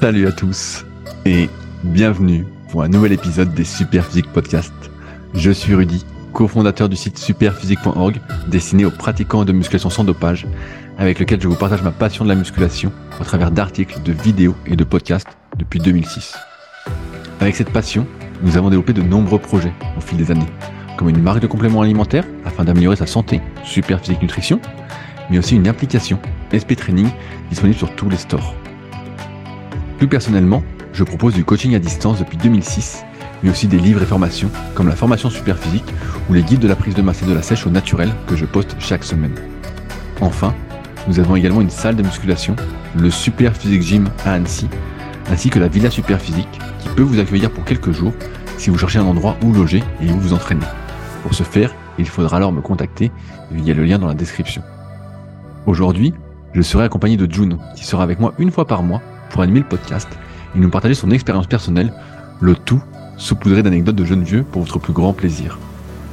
Salut à tous et bienvenue pour un nouvel épisode des Superphysique Podcast. Je suis Rudy, cofondateur du site superphysique.org destiné aux pratiquants de musculation sans dopage avec lequel je vous partage ma passion de la musculation au travers d'articles, de vidéos et de podcasts depuis 2006. Avec cette passion, nous avons développé de nombreux projets au fil des années, comme une marque de compléments alimentaires afin d'améliorer sa santé, Superphysique Nutrition, mais aussi une application, SP Training, disponible sur tous les stores. Plus personnellement, je propose du coaching à distance depuis 2006, mais aussi des livres et formations, comme la formation Superphysique ou les guides de la prise de masse et de la sèche au naturel que je poste chaque semaine. Enfin, nous avons également une salle de musculation, le Super Physique Gym à Annecy, ainsi que la Villa Super Physique, qui peut vous accueillir pour quelques jours si vous cherchez un endroit où loger et où vous entraîner. Pour ce faire, il faudra alors me contacter via le lien dans la description. Aujourd'hui, je serai accompagné de Juno, qui sera avec moi une fois par mois pour animer le podcast et nous partager son expérience personnelle, le tout saupoudré d'anecdotes de jeunes vieux pour votre plus grand plaisir.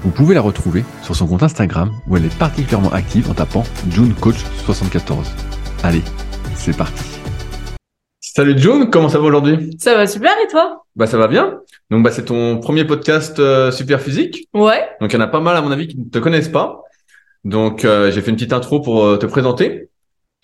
Vous pouvez la retrouver sur son compte Instagram où elle est particulièrement active en tapant JuneCoach74. Allez, c'est parti. Salut June, comment ça va aujourd'hui? Ça va super et toi? Bah ça va bien. Donc bah c'est ton premier podcast euh, super physique. Ouais. Donc il y en a pas mal à mon avis qui ne te connaissent pas. Donc euh, j'ai fait une petite intro pour euh, te présenter.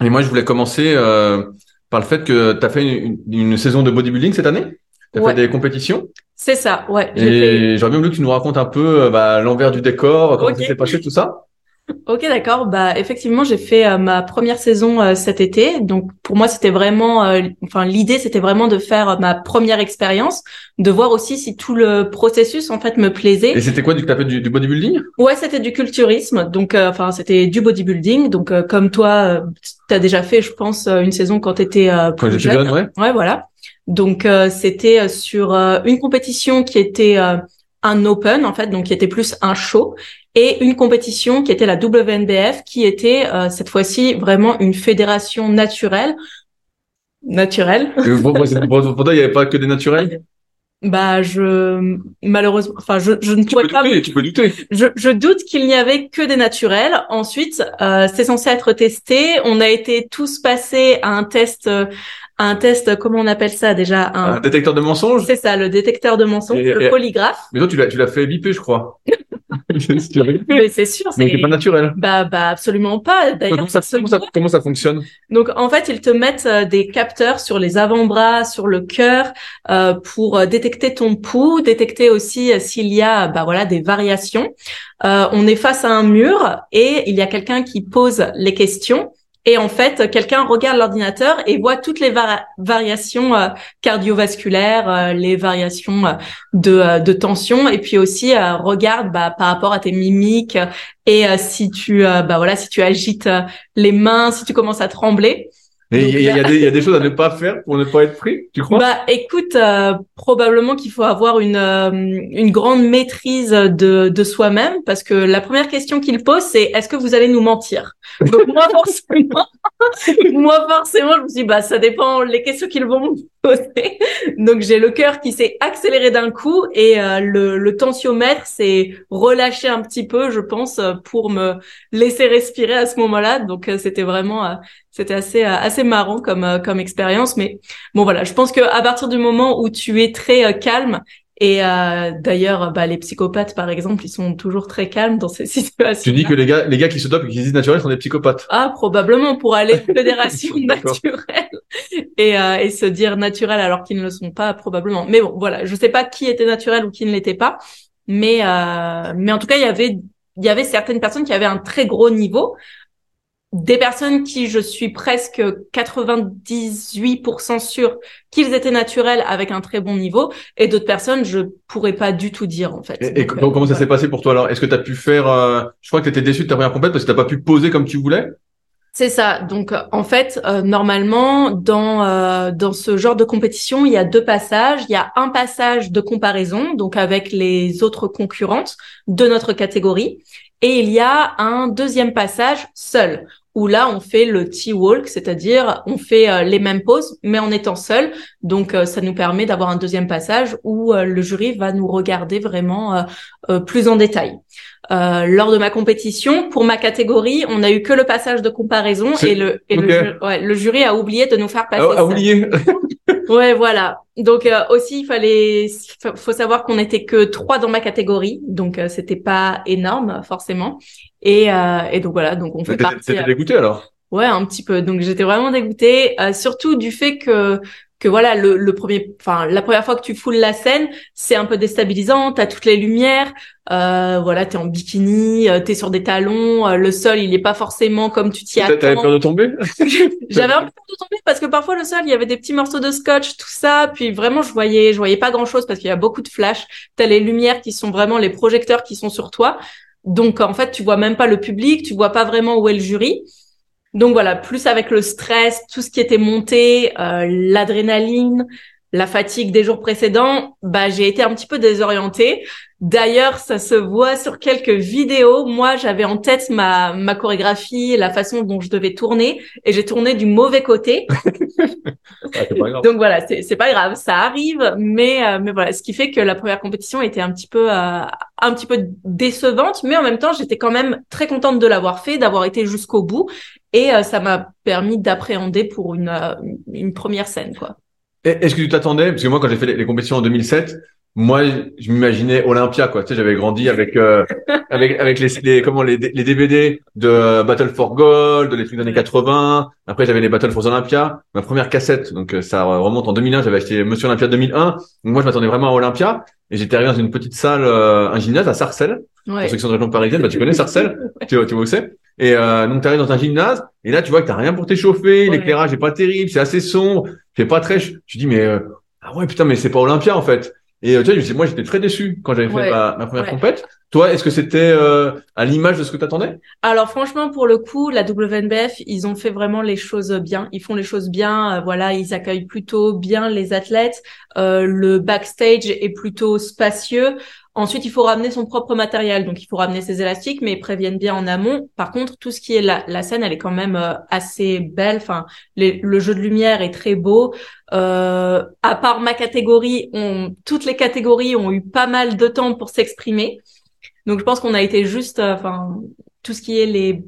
Et moi je voulais commencer euh, par le fait que tu as fait une, une, saison de bodybuilding cette année? Tu as Ouais. fait des compétitions? C'est ça, ouais. fait- Et j'aurais bien voulu que tu nous racontes un peu euh, bah, l'envers du décor, comment ça s'est passé, tout ça. Ok, d'accord. Bah, effectivement, j'ai fait euh, ma première saison euh, cet été. Donc, pour moi, c'était vraiment, euh, enfin, l'idée, c'était vraiment de faire ma première expérience, de voir aussi si tout le processus, en fait, me plaisait. Et c'était quoi du t'as fait du, du bodybuilding? Ouais, c'était du culturisme. Donc, enfin, c'était du bodybuilding. Donc, comme toi, tu as déjà fait, je pense, une saison quand t'étais Quand plus j'étais jeune, ouais. Ouais, voilà. Donc c'était sur une compétition qui était un open en fait, donc qui était plus un show, et une compétition qui était la WNBF, qui était euh, cette fois-ci vraiment une fédération naturelle. Naturelle. Pour, pour, toi, il n'y avait pas que des naturels? Bah je malheureusement, enfin je, je ne Tu pourrais peux pas. douter, tu peux douter. Je, je doute qu'il n'y avait que des naturels. Ensuite, euh, c'est censé être testé. On a été tous passés à un test, euh, un test, comment on appelle ça déjà un, Un détecteur de mensonges. C'est ça, le détecteur de mensonges, Et- le et- polygraphe. Mais toi, tu l'as, tu l'as fait biper, je crois. Mais c'est sûr, Mais c'est c'est pas naturel. bah bah absolument pas. D'ailleurs, Comment ça, c'est comment, ça, comment ça fonctionne donc en fait, ils te mettent euh, des capteurs sur les avant-bras, sur le cœur, euh, pour euh, détecter ton pouls, détecter aussi euh, s'il y a bah voilà des variations. Euh, on est face à un mur et il y a quelqu'un qui pose les questions. Et en fait, quelqu'un regarde l'ordinateur et voit toutes les vari- variations euh, cardiovasculaires, euh, les variations euh, de, de tension, et puis aussi regarde bah, par rapport à tes mimiques et si tu bah voilà si tu agites les mains, si tu commences à trembler. Et il y, a- y des- il y a des choses à ne pas faire pour ne pas être pris, tu crois? Bah écoute, euh, probablement qu'il faut avoir une euh, une grande maîtrise de de soi-même parce que la première question qu'il pose c'est est-ce que vous allez nous mentir? Donc moi forcément moi forcément je me suis dit, bah ça dépend les questions qu'ils vont Donc j'ai le cœur qui s'est accéléré d'un coup et euh, le le tensiomètre s'est relâché un petit peu je pense euh, pour me laisser respirer à ce moment-là. Donc euh, c'était vraiment c'était assez assez marrant comme comme expérience mais Bon voilà, je pense que à partir du moment où tu es très calme et euh, d'ailleurs bah, les psychopathes par exemple, ils sont toujours très calmes dans ces situations. Tu dis que les gars, les gars qui se dopent et qui disent naturel sont des psychopathes. ah probablement pour aller fédération naturelle et euh, et se dire naturel alors qu'ils ne le sont pas probablement. Mais bon voilà, je sais pas qui était naturel ou qui ne l'était pas, mais euh, mais en tout cas il y avait il y avait certaines personnes qui avaient un très gros niveau des personnes qui je suis presque 98% sûre qu'ils étaient naturels avec un très bon niveau et d'autres personnes je pourrais pas du tout dire en fait. Et, et Donc, comment, euh, comment ça s'est passé pour toi alors? Est-ce que tu as pu faire euh, Je crois que tu étais déçu de ta première compète parce que t'as pas pu poser comme tu voulais? C'est ça. Donc euh, en fait, euh, normalement dans euh, dans ce genre de compétition, il y a deux passages. Il y a un passage de comparaison, donc avec les autres concurrentes de notre catégorie, et il y a un deuxième passage seul où là on fait le T-walk, c'est-à-dire on fait euh, les mêmes poses mais en étant seul. Donc euh, ça nous permet d'avoir un deuxième passage où euh, le jury va nous regarder vraiment euh, plus en détail. Euh, lors de ma compétition, pour ma catégorie, on a eu que le passage de comparaison et le et le, ouais, le, jury a oublié de nous faire passer. Ah, a oublié. ouais, voilà. Donc euh, aussi, il fallait, faut savoir qu'on était que trois dans ma catégorie, donc euh, c'était pas énorme forcément. Et, euh, et donc voilà, donc on fait partie. T'étais dégoûté alors? Ouais, un petit peu. Donc j'étais vraiment dégoûtée, surtout du fait que que voilà le, le premier enfin la première fois que tu foules la scène c'est un peu déstabilisant t'as toutes les lumières euh, voilà t'es en bikini euh, t'es sur des talons euh, le sol il est pas forcément comme tu t'y attends t'avais peur de tomber? J'avais un peu peur de tomber parce que parfois le sol il y avait des petits morceaux de scotch tout ça puis vraiment je voyais je voyais pas grand chose parce qu'il y a beaucoup de flash t'as les lumières qui sont vraiment les projecteurs qui sont sur toi donc en fait tu vois même pas le public tu vois pas vraiment où est le jury. Donc voilà, plus avec le stress, tout ce qui était monté, euh, l'adrénaline, la fatigue des jours précédents, bah j'ai été un petit peu désorientée. D'ailleurs, ça se voit sur quelques vidéos. Moi, j'avais en tête ma ma chorégraphie, la façon dont je devais tourner, et j'ai tourné du mauvais côté. Donc voilà, c'est c'est pas grave, ça arrive, mais euh, mais voilà, ce qui fait que la première compétition était un petit peu euh, un petit peu décevante, mais en même temps, j'étais quand même très contente de l'avoir fait, d'avoir été jusqu'au bout, et euh, ça m'a permis d'appréhender pour une une première scène, quoi. Est-ce que tu t'attendais Parce que moi, quand j'ai fait les, compétitions en 2007, moi, je m'imaginais Olympia, quoi. Tu sais, j'avais grandi avec euh, avec avec les, les comment les, les DVD de Battle for Gold, de les trucs des années 80. Après, j'avais les Battle for Olympia. Ma première cassette, donc euh, ça remonte en 2001. J'avais acheté Monsieur Olympia 2001. Donc moi, je m'attendais vraiment à Olympia. Et j'étais arrivé dans une petite salle, euh, un gymnase à Sarcelles. Ouais. Pour ceux qui sont de région parisienne, bah, tu connais Sarcelles tu, tu vois où c'est Et euh, donc, tu arrives dans un gymnase. Et là, tu vois que t'as rien pour t'échauffer. L'éclairage est pas terrible. C'est assez sombre. C'est pas très. Tu dis mais euh, ah ouais putain mais c'est pas Olympia en fait. Et euh, tu vois, moi j'étais très déçu quand j'avais fait ma, ma, première compète. Toi, est-ce que c'était euh, à l'image de ce que tu attendais Alors franchement, pour le coup, la WNBF, ils ont fait vraiment les choses bien. Ils font les choses bien. voilà, ils accueillent plutôt bien les athlètes. le backstage est plutôt spacieux. Ensuite, il faut ramener son propre matériel, donc il faut ramener ses élastiques, mais ils préviennent bien en amont. Par contre, tout ce qui est la, scène, elle est quand même euh, assez belle. Enfin, le jeu de lumière est très beau. Euh, à part ma catégorie, toutes les catégories ont eu pas mal de temps pour s'exprimer. Donc, je pense qu'on a été juste, euh, enfin, tout ce qui est les,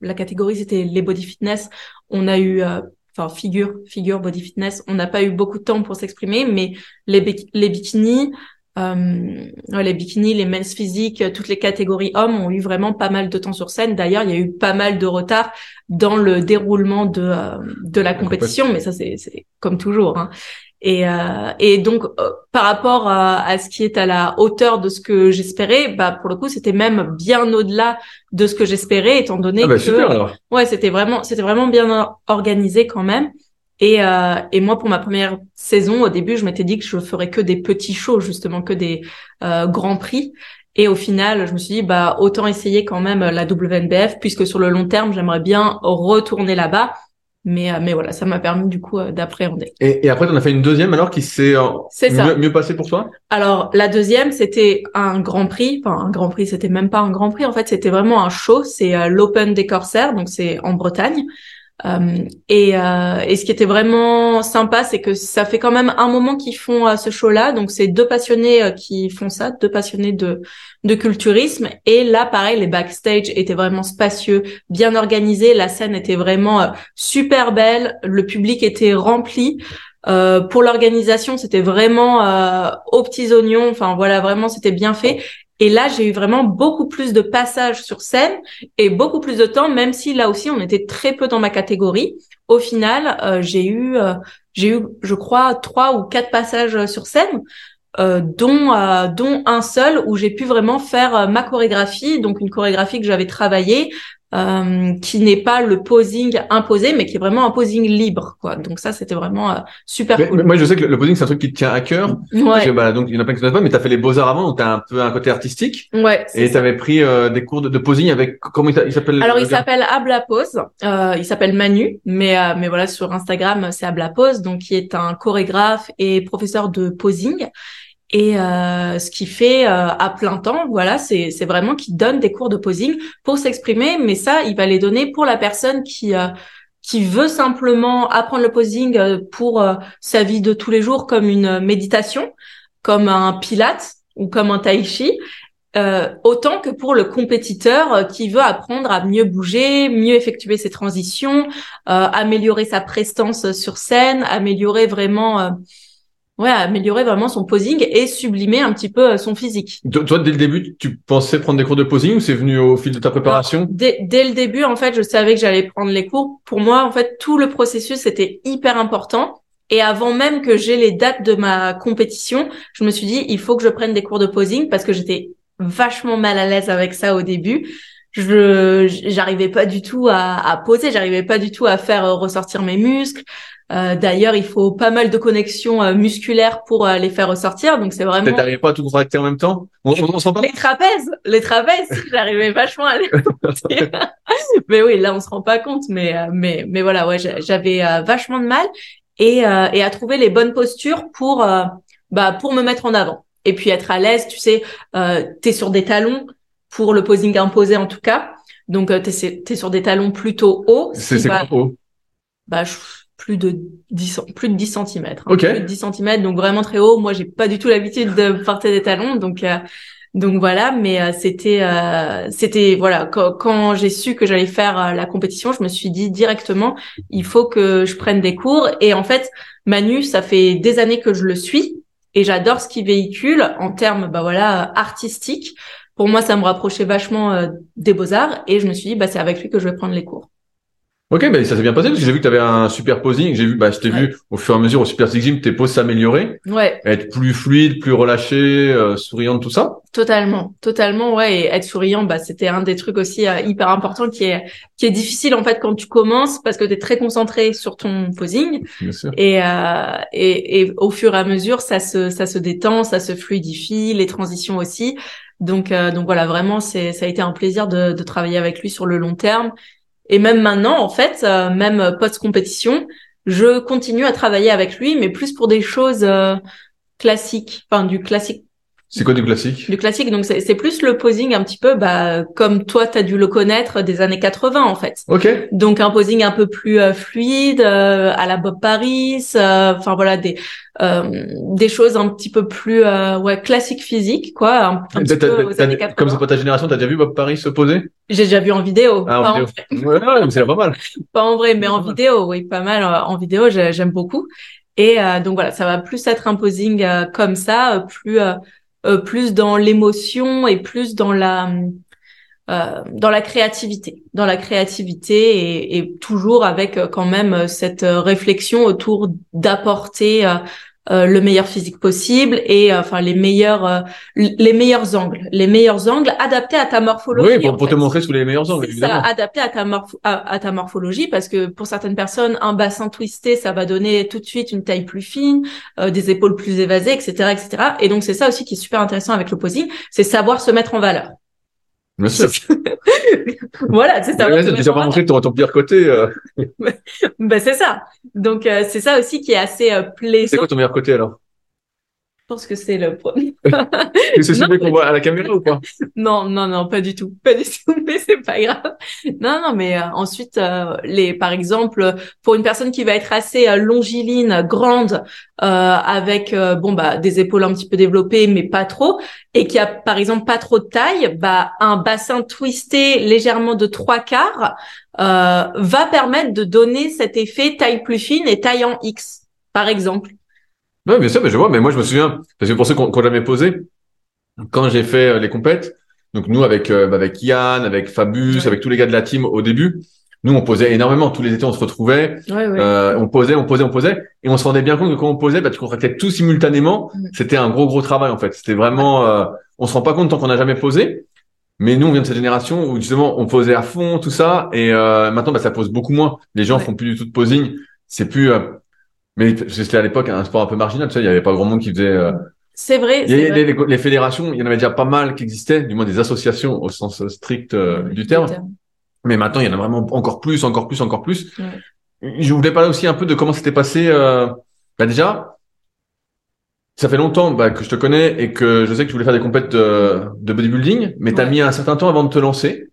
la catégorie, c'était les body fitness. On a eu euh, enfin figure, figure body fitness, on n'a pas eu beaucoup de temps pour s'exprimer, mais les bikinis, euh, les bikinis, les men's physiques, toutes les catégories hommes ont eu vraiment pas mal de temps sur scène. D'ailleurs, il y a eu pas mal de retard dans le déroulement de euh, de la compétition, mais ça c'est comme toujours. Hein. Et euh, et donc euh, par rapport à, à, ce qui est à la hauteur de ce que j'espérais, bah pour le coup c'était même bien au-delà de ce que j'espérais, étant donné ah bah, que super, alors. ouais c'était vraiment c'était vraiment bien organisé quand même. Et, euh, et moi, pour ma première saison, au début, je m'étais dit que je ferais que des petits shows, justement, que des euh, grands prix. Et au final, je me suis dit, bah, autant essayer quand même la WNBF, puisque sur le long terme, j'aimerais bien retourner là-bas. Mais, euh, mais voilà, ça m'a permis du coup euh, d'appréhender. Et, et après, tu en as fait une deuxième alors qui s'est euh, mieux, mieux passé pour toi? Alors, la deuxième, c'était un grand prix. Enfin, un grand prix, c'était même pas un grand prix. En fait, c'était vraiment un show. C'est l'Open des Corsaires, donc c'est en Bretagne. Euh, et, euh, et, ce qui était vraiment sympa, c'est que ça fait quand même un moment qu'ils font euh, ce show-là. Donc c'est deux passionnés euh, qui font ça, deux passionnés de, de culturisme. Et là, pareil, les backstage étaient vraiment spacieux, bien organisés. La scène était vraiment euh, super belle. Le public était rempli. pour l'organisation, c'était vraiment aux petits oignons. Enfin voilà, vraiment c'était bien fait. Et là, j'ai eu vraiment beaucoup plus de passages sur scène et beaucoup plus de temps, même si là aussi on était très peu dans ma catégorie. Au final, euh, j'ai eu, euh, j'ai eu, je crois, trois ou quatre passages euh, sur scène. dont dont un seul où j'ai pu vraiment faire ma chorégraphie donc une chorégraphie que j'avais travaillée euh, qui n'est pas le posing imposé, mais qui est vraiment un posing libre, quoi. Donc ça, c'était vraiment euh, super mais, cool. moi, je sais que le posing, c'est un truc qui te tient à cœur. Ouais. bah, donc il y en a plein qui ne pas, mais t'as fait les beaux arts avant, donc t'as un peu un côté artistique. Ouais. Et t'avais pris euh, des cours de, de, posing avec comment il s'appelle Alors il s'appelle Abla Pose. Euh, il s'appelle Manu, mais mais voilà sur Instagram c'est Abla Pose, donc qui est un chorégraphe et professeur de posing et euh, ce qui fait euh, à plein temps, voilà, c'est vraiment qu'il donne des cours de posing pour s'exprimer, mais ça, il va les donner pour la personne qui euh, qui veut simplement apprendre le posing euh, pour sa vie de tous les jours comme une méditation, comme un pilate ou comme un tai chi. euh, autant que pour le compétiteur euh, qui veut apprendre à mieux bouger, mieux effectuer ses transitions, euh, améliorer sa prestance sur scène, améliorer vraiment, ouais, améliorer vraiment son posing et sublimer un petit peu son physique. Toi, dès le début, tu pensais prendre des cours de posing ou c'est venu au fil de ta préparation? Dès, dès, le début, en fait, je savais que j'allais prendre les cours. Pour moi, en fait, tout le processus était hyper important. Et avant même que j'ai les dates de ma compétition, je me suis dit, il faut que je prenne des cours de posing parce que j'étais vachement mal à l'aise avec ça au début. Je j'arrivais pas du tout à, à poser, j'arrivais pas du tout à faire euh, ressortir mes muscles. Euh, D'ailleurs, il faut pas mal de connexions euh, musculaires pour euh, les faire ressortir. Donc c'est vraiment. T'arrivais pas à tout contracter en même temps? On, on, on pas Les trapèzes, les trapèzes, j'arrivais vachement à les Mais oui, là on se rend pas compte. Mais mais mais voilà, ouais, j'avais vachement de mal et et à trouver les bonnes postures pour bah pour me mettre en avant et puis être à l'aise, tu sais, euh, tu es sur des talons pour le posing imposé en tout cas. Donc euh, tu es, sur des talons plutôt hauts. C'est quoi haut? Bah, plus de 10 plus de 10 cm. Hein, Plus de 10 cm donc vraiment très haut. Moi, j'ai pas du tout l'habitude de porter des talons donc euh, donc voilà, mais euh, c'était euh, c'était voilà quand, quand j'ai su que j'allais faire la compétition, je me suis dit directement il faut que je prenne des cours et en fait Manu, ça fait des années que je le suis et j'adore ce qu'il véhicule en termes bah voilà artistiques. Pour moi, ça me rapprochait vachement euh, des beaux-arts et je me suis dit bah c'est avec lui que je vais prendre les cours. Ok, mais ça s'est bien passé parce que j'ai vu que tu avais un super posing. J'ai vu, bah, je t'ai vu au fur et à mesure au Super Six Gym, tes poses s'améliorer. Ouais. Être plus fluide, plus relâché, euh, souriante, tout ça. Totalement, totalement, ouais. Et être souriant, bah, c'était un des trucs aussi euh, hyper important qui est qui est difficile en fait quand tu commences parce que tu es très concentré sur ton posing. Bien sûr. Et, euh, et et au fur et à mesure, ça se ça se détend, ça se fluidifie, les transitions aussi. Donc euh, donc voilà, vraiment, c'est ça a été un plaisir de, de travailler avec lui sur le long terme. Et même maintenant, en fait, euh, même post-compétition, je continue à travailler avec lui, mais plus pour des choses euh, classiques, enfin du classique c'est quoi du classique? Du classique, donc c'est plus le posing un petit peu, bah comme toi t'as dû le connaître des années 80 en fait. Ok. Donc un posing un peu plus euh, fluide, euh, à la Bob Paris, euh, enfin voilà des des choses un petit peu plus ouais classique physique quoi. Un, petit peu aux années 80. Comme c'est pas ta génération, t'as déjà vu Bob Paris se poser? J'ai déjà vu en vidéo. Ah, en vidéo. En vrai. ouais, c'est pas mal. pas en vrai, mais en vidéo, oui, pas mal. En vidéo, j'aime beaucoup. Et donc voilà, ça va plus être un posing comme ça, plus euh, plus dans l'émotion et plus dans la euh, dans la créativité, dans la créativité et, toujours avec euh, quand même cette réflexion autour d'apporter euh, le meilleur physique possible et euh, enfin les meilleurs euh, les meilleurs angles, les meilleurs angles adaptés à ta morphologie. Oui, pour, te montrer sous les meilleurs angles, évidemment. Ça, adapté à ta à, ta morphologie parce que pour certaines personnes, un bassin twisté, ça va donner tout de suite une taille plus fine, des épaules plus évasées, etc., etc. Et donc c'est ça aussi qui est super intéressant avec le posing, c'est savoir se mettre en valeur. Bien sûr. voilà, c'est ça. Tu déjà pas montré ton, ton pire côté. Euh. ben, c'est ça. Donc, euh, c'est ça aussi qui est assez euh, plaisant. C'est quoi ton meilleur côté alors? Je pense que c'est le premier. c'est celui qu'on voit à la caméra ou pas? Non, non, non, pas du tout, pas du tout, mais c'est pas grave. Non, non, mais euh, ensuite, euh, les, par exemple, pour une personne qui va être assez euh, longiligne, grande, avec bon bah des épaules un petit peu développées, mais pas trop, et qui a par exemple pas trop de taille, bah un bassin twisté légèrement de trois quarts va permettre de donner cet effet taille plus fine et taille en X, par exemple. Oui, bien sûr, mais je vois. Mais moi, je me souviens, parce que pour ceux qu'on qu jamais posé, quand j'ai fait euh, les compètes, donc nous avec euh, avec Yann, avec Fabus, avec tous les gars de la team au début, nous on posait énormément. Tous les étés, on se retrouvait, euh, on posait, on posait, on posait, et on se rendait bien compte que quand on posait, bah, tu contractais tout simultanément. C'était un gros gros travail en fait. C'était vraiment, euh, on se rend pas compte tant qu'on n'a jamais posé. Mais nous, on vient de cette génération où justement on posait à fond tout ça, et euh, maintenant bah, ça pose beaucoup moins. Les gens font plus du tout de posing. C'est plus mais c'était à l'époque un sport un peu marginal, tu sais, il y avait pas grand monde qui faisait. Euh... C'est vrai. Il y avait les, les, fédérations, il y en avait déjà pas mal qui existaient, du moins des associations au sens strict euh, du, terme. Mais maintenant, il y en a vraiment encore plus, encore plus, encore plus. Ouais. Je voulais parler aussi un peu de comment c'était passé. Euh... Bah déjà, ça fait longtemps bah, que je te connais et que je sais que tu voulais faire des compètes de, de bodybuilding, mais tu as mis un certain temps avant de te lancer.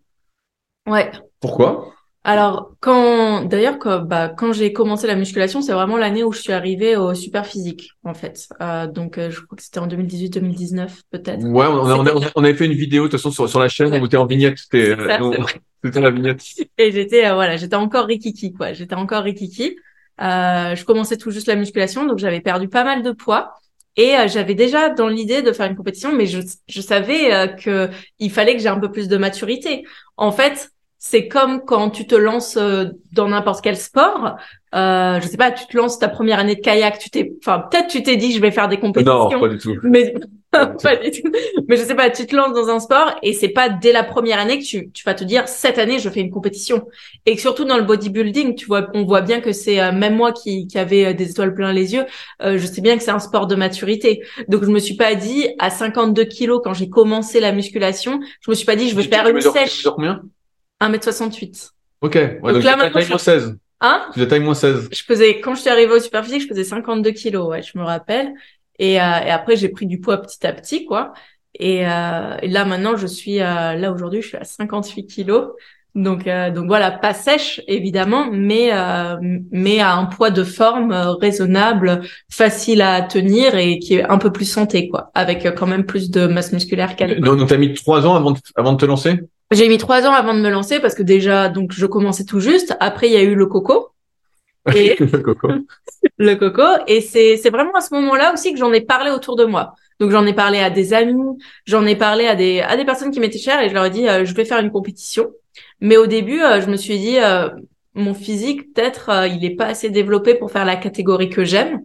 Ouais. Pourquoi? Alors, quand d'ailleurs, quand, bah, quand j'ai commencé la musculation, c'est vraiment l'année où je suis arrivée au super physique, en fait. Euh, donc, euh, je crois que c'était en 2018-2019, peut-être. Ouais, on, on, on, on, avait fait une vidéo de toute façon sur, sur la chaîne où t'es en vignette. C'était la vignette. Et j'étais, euh, voilà, j'étais encore rikiki, quoi. J'étais encore rikiki. Euh, je commençais tout juste la musculation, donc j'avais perdu pas mal de poids. Et euh, j'avais déjà dans l'idée de faire une compétition, mais je, je savais euh, que il fallait que j'ai un peu plus de maturité. En fait, c'est comme quand tu te lances euh, dans n'importe quel sport. Euh, je sais pas, tu te lances ta première année de kayak, tu t'es, enfin peut-être tu t'es dit je vais faire des compétitions. Non, pas du tout. Mais pas du tout. Mais je sais pas, tu te lances dans un sport et c'est pas dès la première année que tu, tu vas te dire cette année je fais une compétition. Et surtout dans le bodybuilding, tu vois, on voit bien que c'est euh, même moi qui, qui avait des étoiles plein les yeux, euh, je sais bien que c'est un sport de maturité. Donc je me suis pas dit à 52 kilos quand j'ai commencé la musculation, je me suis pas dit je vais faire une sèche. 1m68. Ok. Ouais, donc, donc là, maintenant, taille moins 16. Hein? Tu taille moins 16. Je faisais, quand je suis arrivée au super physique, je faisais 52 kilos, ouais, je me rappelle. Et, euh, et après, j'ai pris du poids petit à petit, quoi. Et, euh, et là, maintenant, je suis, euh, là, aujourd'hui, je suis à 58 kilos. Donc, euh, donc voilà, pas sèche, évidemment, mais, euh, mais à un poids de forme euh, raisonnable, facile à tenir et qui est un peu plus santé, quoi. Avec quand même plus de masse musculaire qu'à Donc, donc t'as mis trois ans avant de, avant de te lancer? J'ai mis trois ans avant de me lancer parce que déjà, donc je commençais tout juste. Après, il y a eu le coco. Et le coco. le coco. Et c'est, c'est vraiment à ce moment-là aussi que j'en ai parlé autour de moi. Donc j'en ai parlé à des amis, j'en ai parlé à des, à des personnes qui m'étaient chères et je leur ai dit, euh, je vais faire une compétition. Mais au début, euh, je me suis dit, euh, mon physique, peut-être, il est pas assez développé pour faire la catégorie que j'aime.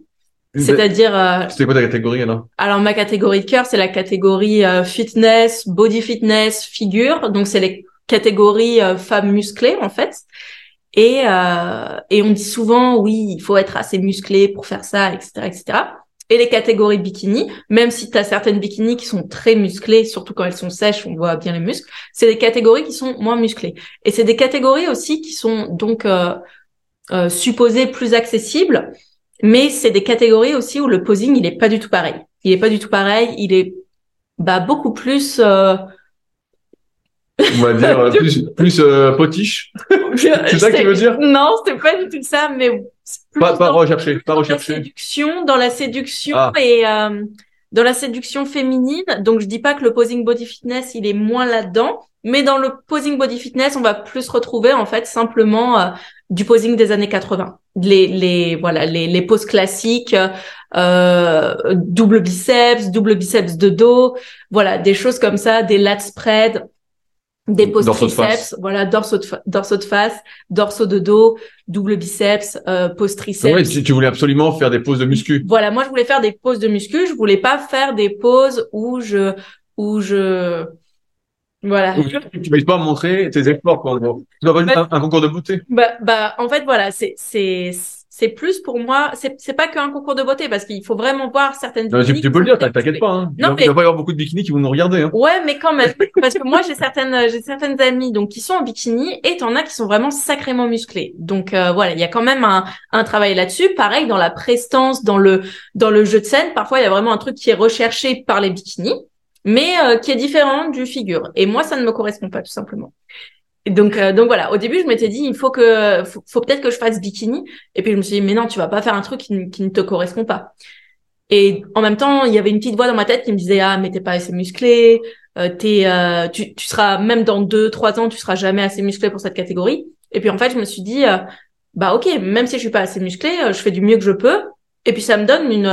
C'est-à-dire. Euh, C'était quoi ta catégorie alors? Alors ma catégorie de cœur, c'est la catégorie euh, fitness, body fitness, figure. Donc c'est les catégories euh, femmes musclées en fait. Et euh, et on dit souvent oui, il faut être assez musclé pour faire ça, etc., etc. Et les catégories bikini, même si tu as certaines bikinis qui sont très musclées, surtout quand elles sont sèches, on voit bien les muscles, c'est des catégories qui sont moins musclées. Et c'est des catégories aussi qui sont donc euh, supposées plus accessibles mais c'est des catégories aussi où le posing, il est pas du tout pareil. Il est pas du tout pareil. Il est bah, beaucoup plus... Euh... On va dire euh, plus, plus euh, potiche. c'est ça que tu veux dire? Non, c'était pas du tout ça, mais pas, pas rechercher, pas rechercher. Dans la séduction, dans la séduction ah. et euh, dans la séduction féminine. Donc je dis pas que le posing body fitness il est moins là-dedans, mais dans le posing body fitness, on va plus retrouver en fait simplement euh, du posing des années 80. Les, les voilà les, les poses classiques, euh, double biceps, double biceps de dos, voilà des choses comme ça, des lat spread, des poses triceps, de voilà dorso de, dorso de face, dorso de dos, double biceps, euh, pose triceps. Ouais, tu voulais absolument faire des poses de muscu. Voilà, moi je voulais faire des poses de muscu, je voulais pas faire des poses où je où je voilà. tu ne pas montrer tes efforts, quoi, en gros. Tu dois pas juste un, concours de beauté. Bah, bah, en fait, voilà, c'est, c'est, c'est plus pour moi, c'est, pas qu'un concours de beauté parce qu'il faut vraiment voir certaines non, tu, tu, peux le dire, t'inquiète pas, hein. Non, il, mais... va pas y avoir beaucoup de bikinis qui vont nous regarder, hein. Ouais, mais quand même. parce que moi, j'ai certaines, j'ai certaines amies, donc, qui sont en bikini et t'en as qui sont vraiment sacrément musclés. Donc, euh, voilà, il y a quand même un, un travail là-dessus. Pareil, dans la prestance, dans le, dans le jeu de scène, parfois, il y a vraiment un truc qui est recherché par les bikinis mais euh, qui est différent du figure. Et moi, ça ne me correspond pas, tout simplement. Donc, euh, donc voilà. Au début, je m'étais dit, il faut que, faut, peut-être que je fasse bikini. Et puis je me suis dit, mais non, tu vas pas faire un truc qui, ne te correspond pas. Et en même temps, il y avait une petite voix dans ma tête qui me disait, ah, mais t'es pas assez musclé. Euh, t'es, euh, tu, tu seras même dans deux, trois ans, tu seras jamais assez musclé pour cette catégorie. Et puis en fait, je me suis dit, bah ok, même si je suis pas assez musclé, je fais du mieux que je peux. Et puis ça me donne une,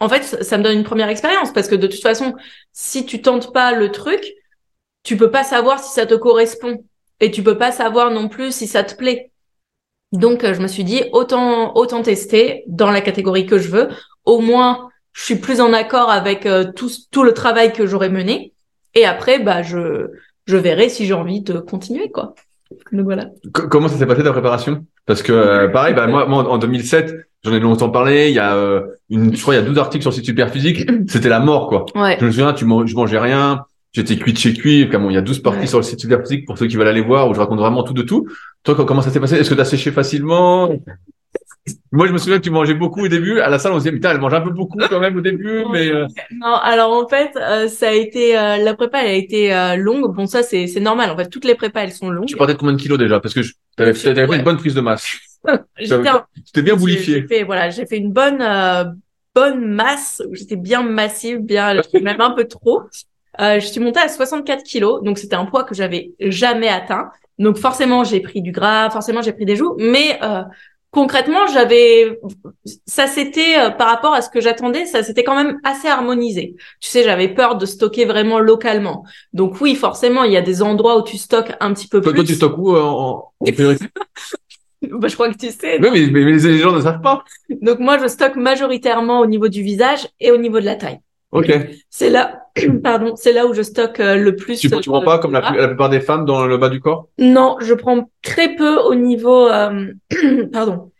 en fait, ça me donne une première expérience parce que de toute façon, si tu tentes pas le truc, tu peux pas savoir si ça te correspond et tu peux pas savoir non plus si ça te plaît. Donc, je me suis dit autant autant tester dans la catégorie que je veux. Au moins, je suis plus en accord avec euh, tout tout le travail que j'aurais mené. Et après, bah je je verrai si j'ai envie de continuer quoi. Donc voilà. comment ça s'est passé ta préparation? Parce que euh, pareil, bah moi, moi en 2007 J'en ai longtemps parlé. Il y a euh, une, je crois, il y a 12 articles sur le site super physique. C'était la mort, quoi. Ouais. Je me souviens, tu je mangeais rien. J'étais cuit de chez cuit. Comme il y a 12 parties sur le site super physique pour ceux qui veulent aller voir où je raconte vraiment tout de tout. Toi, comment ça s'est passé? Est-ce que tu as séché facilement? Moi, je me souviens que tu mangeais beaucoup au début. À la salle, on se disait, putain, elle mange un peu beaucoup quand même au début, mais. Euh... Non, alors en fait, euh, ça a été euh, la prépa, elle a été longue. Bon, ça c'est c'est normal. En fait, toutes les prépas, elles sont longues. Tu partais de combien de kilos déjà? Parce que je, T'avais fait une bonne prise de masse. J'étais bien boulifié. Fait, voilà, j'ai fait une bonne euh, bonne masse j'étais bien massive, bien même un peu trop. Euh, je suis montée à 64 kilos, donc c'était un poids que j'avais jamais atteint. Donc forcément j'ai pris du gras, forcément j'ai pris des joues, mais euh, concrètement j'avais, ça c'était euh, par rapport à ce que j'attendais, ça c'était quand même assez harmonisé. Tu sais, j'avais peur de stocker vraiment localement. Donc oui, forcément il y a des endroits où tu stockes un petit peu plus. Toi tu stockes où en, en priorité? Bah, je crois que tu sais. Oui, mais, mais, les gens ne savent pas. Donc moi, je stocke majoritairement au niveau du visage et au niveau de la taille. Ok. C'est là, pardon, c'est là où je stocke euh, le plus. Tu, tu prends pas comme la, la, plupart des femmes dans le bas du corps? Non, je prends très peu au niveau. Euh... pardon.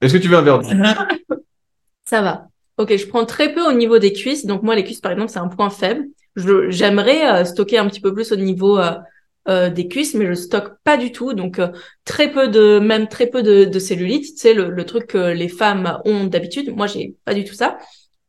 Est-ce que tu veux un verre Ça va. Ok, je prends très peu au niveau des cuisses. Donc moi, les cuisses, par exemple, c'est un point faible. J'aimerais euh, stocker un petit peu plus au niveau euh, euh, des cuisses, mais je stocke pas du tout. Donc très peu de, même très peu de, de cellulite. Tu sais, le, le truc que les femmes ont d'habitude. Moi, j'ai pas du tout ça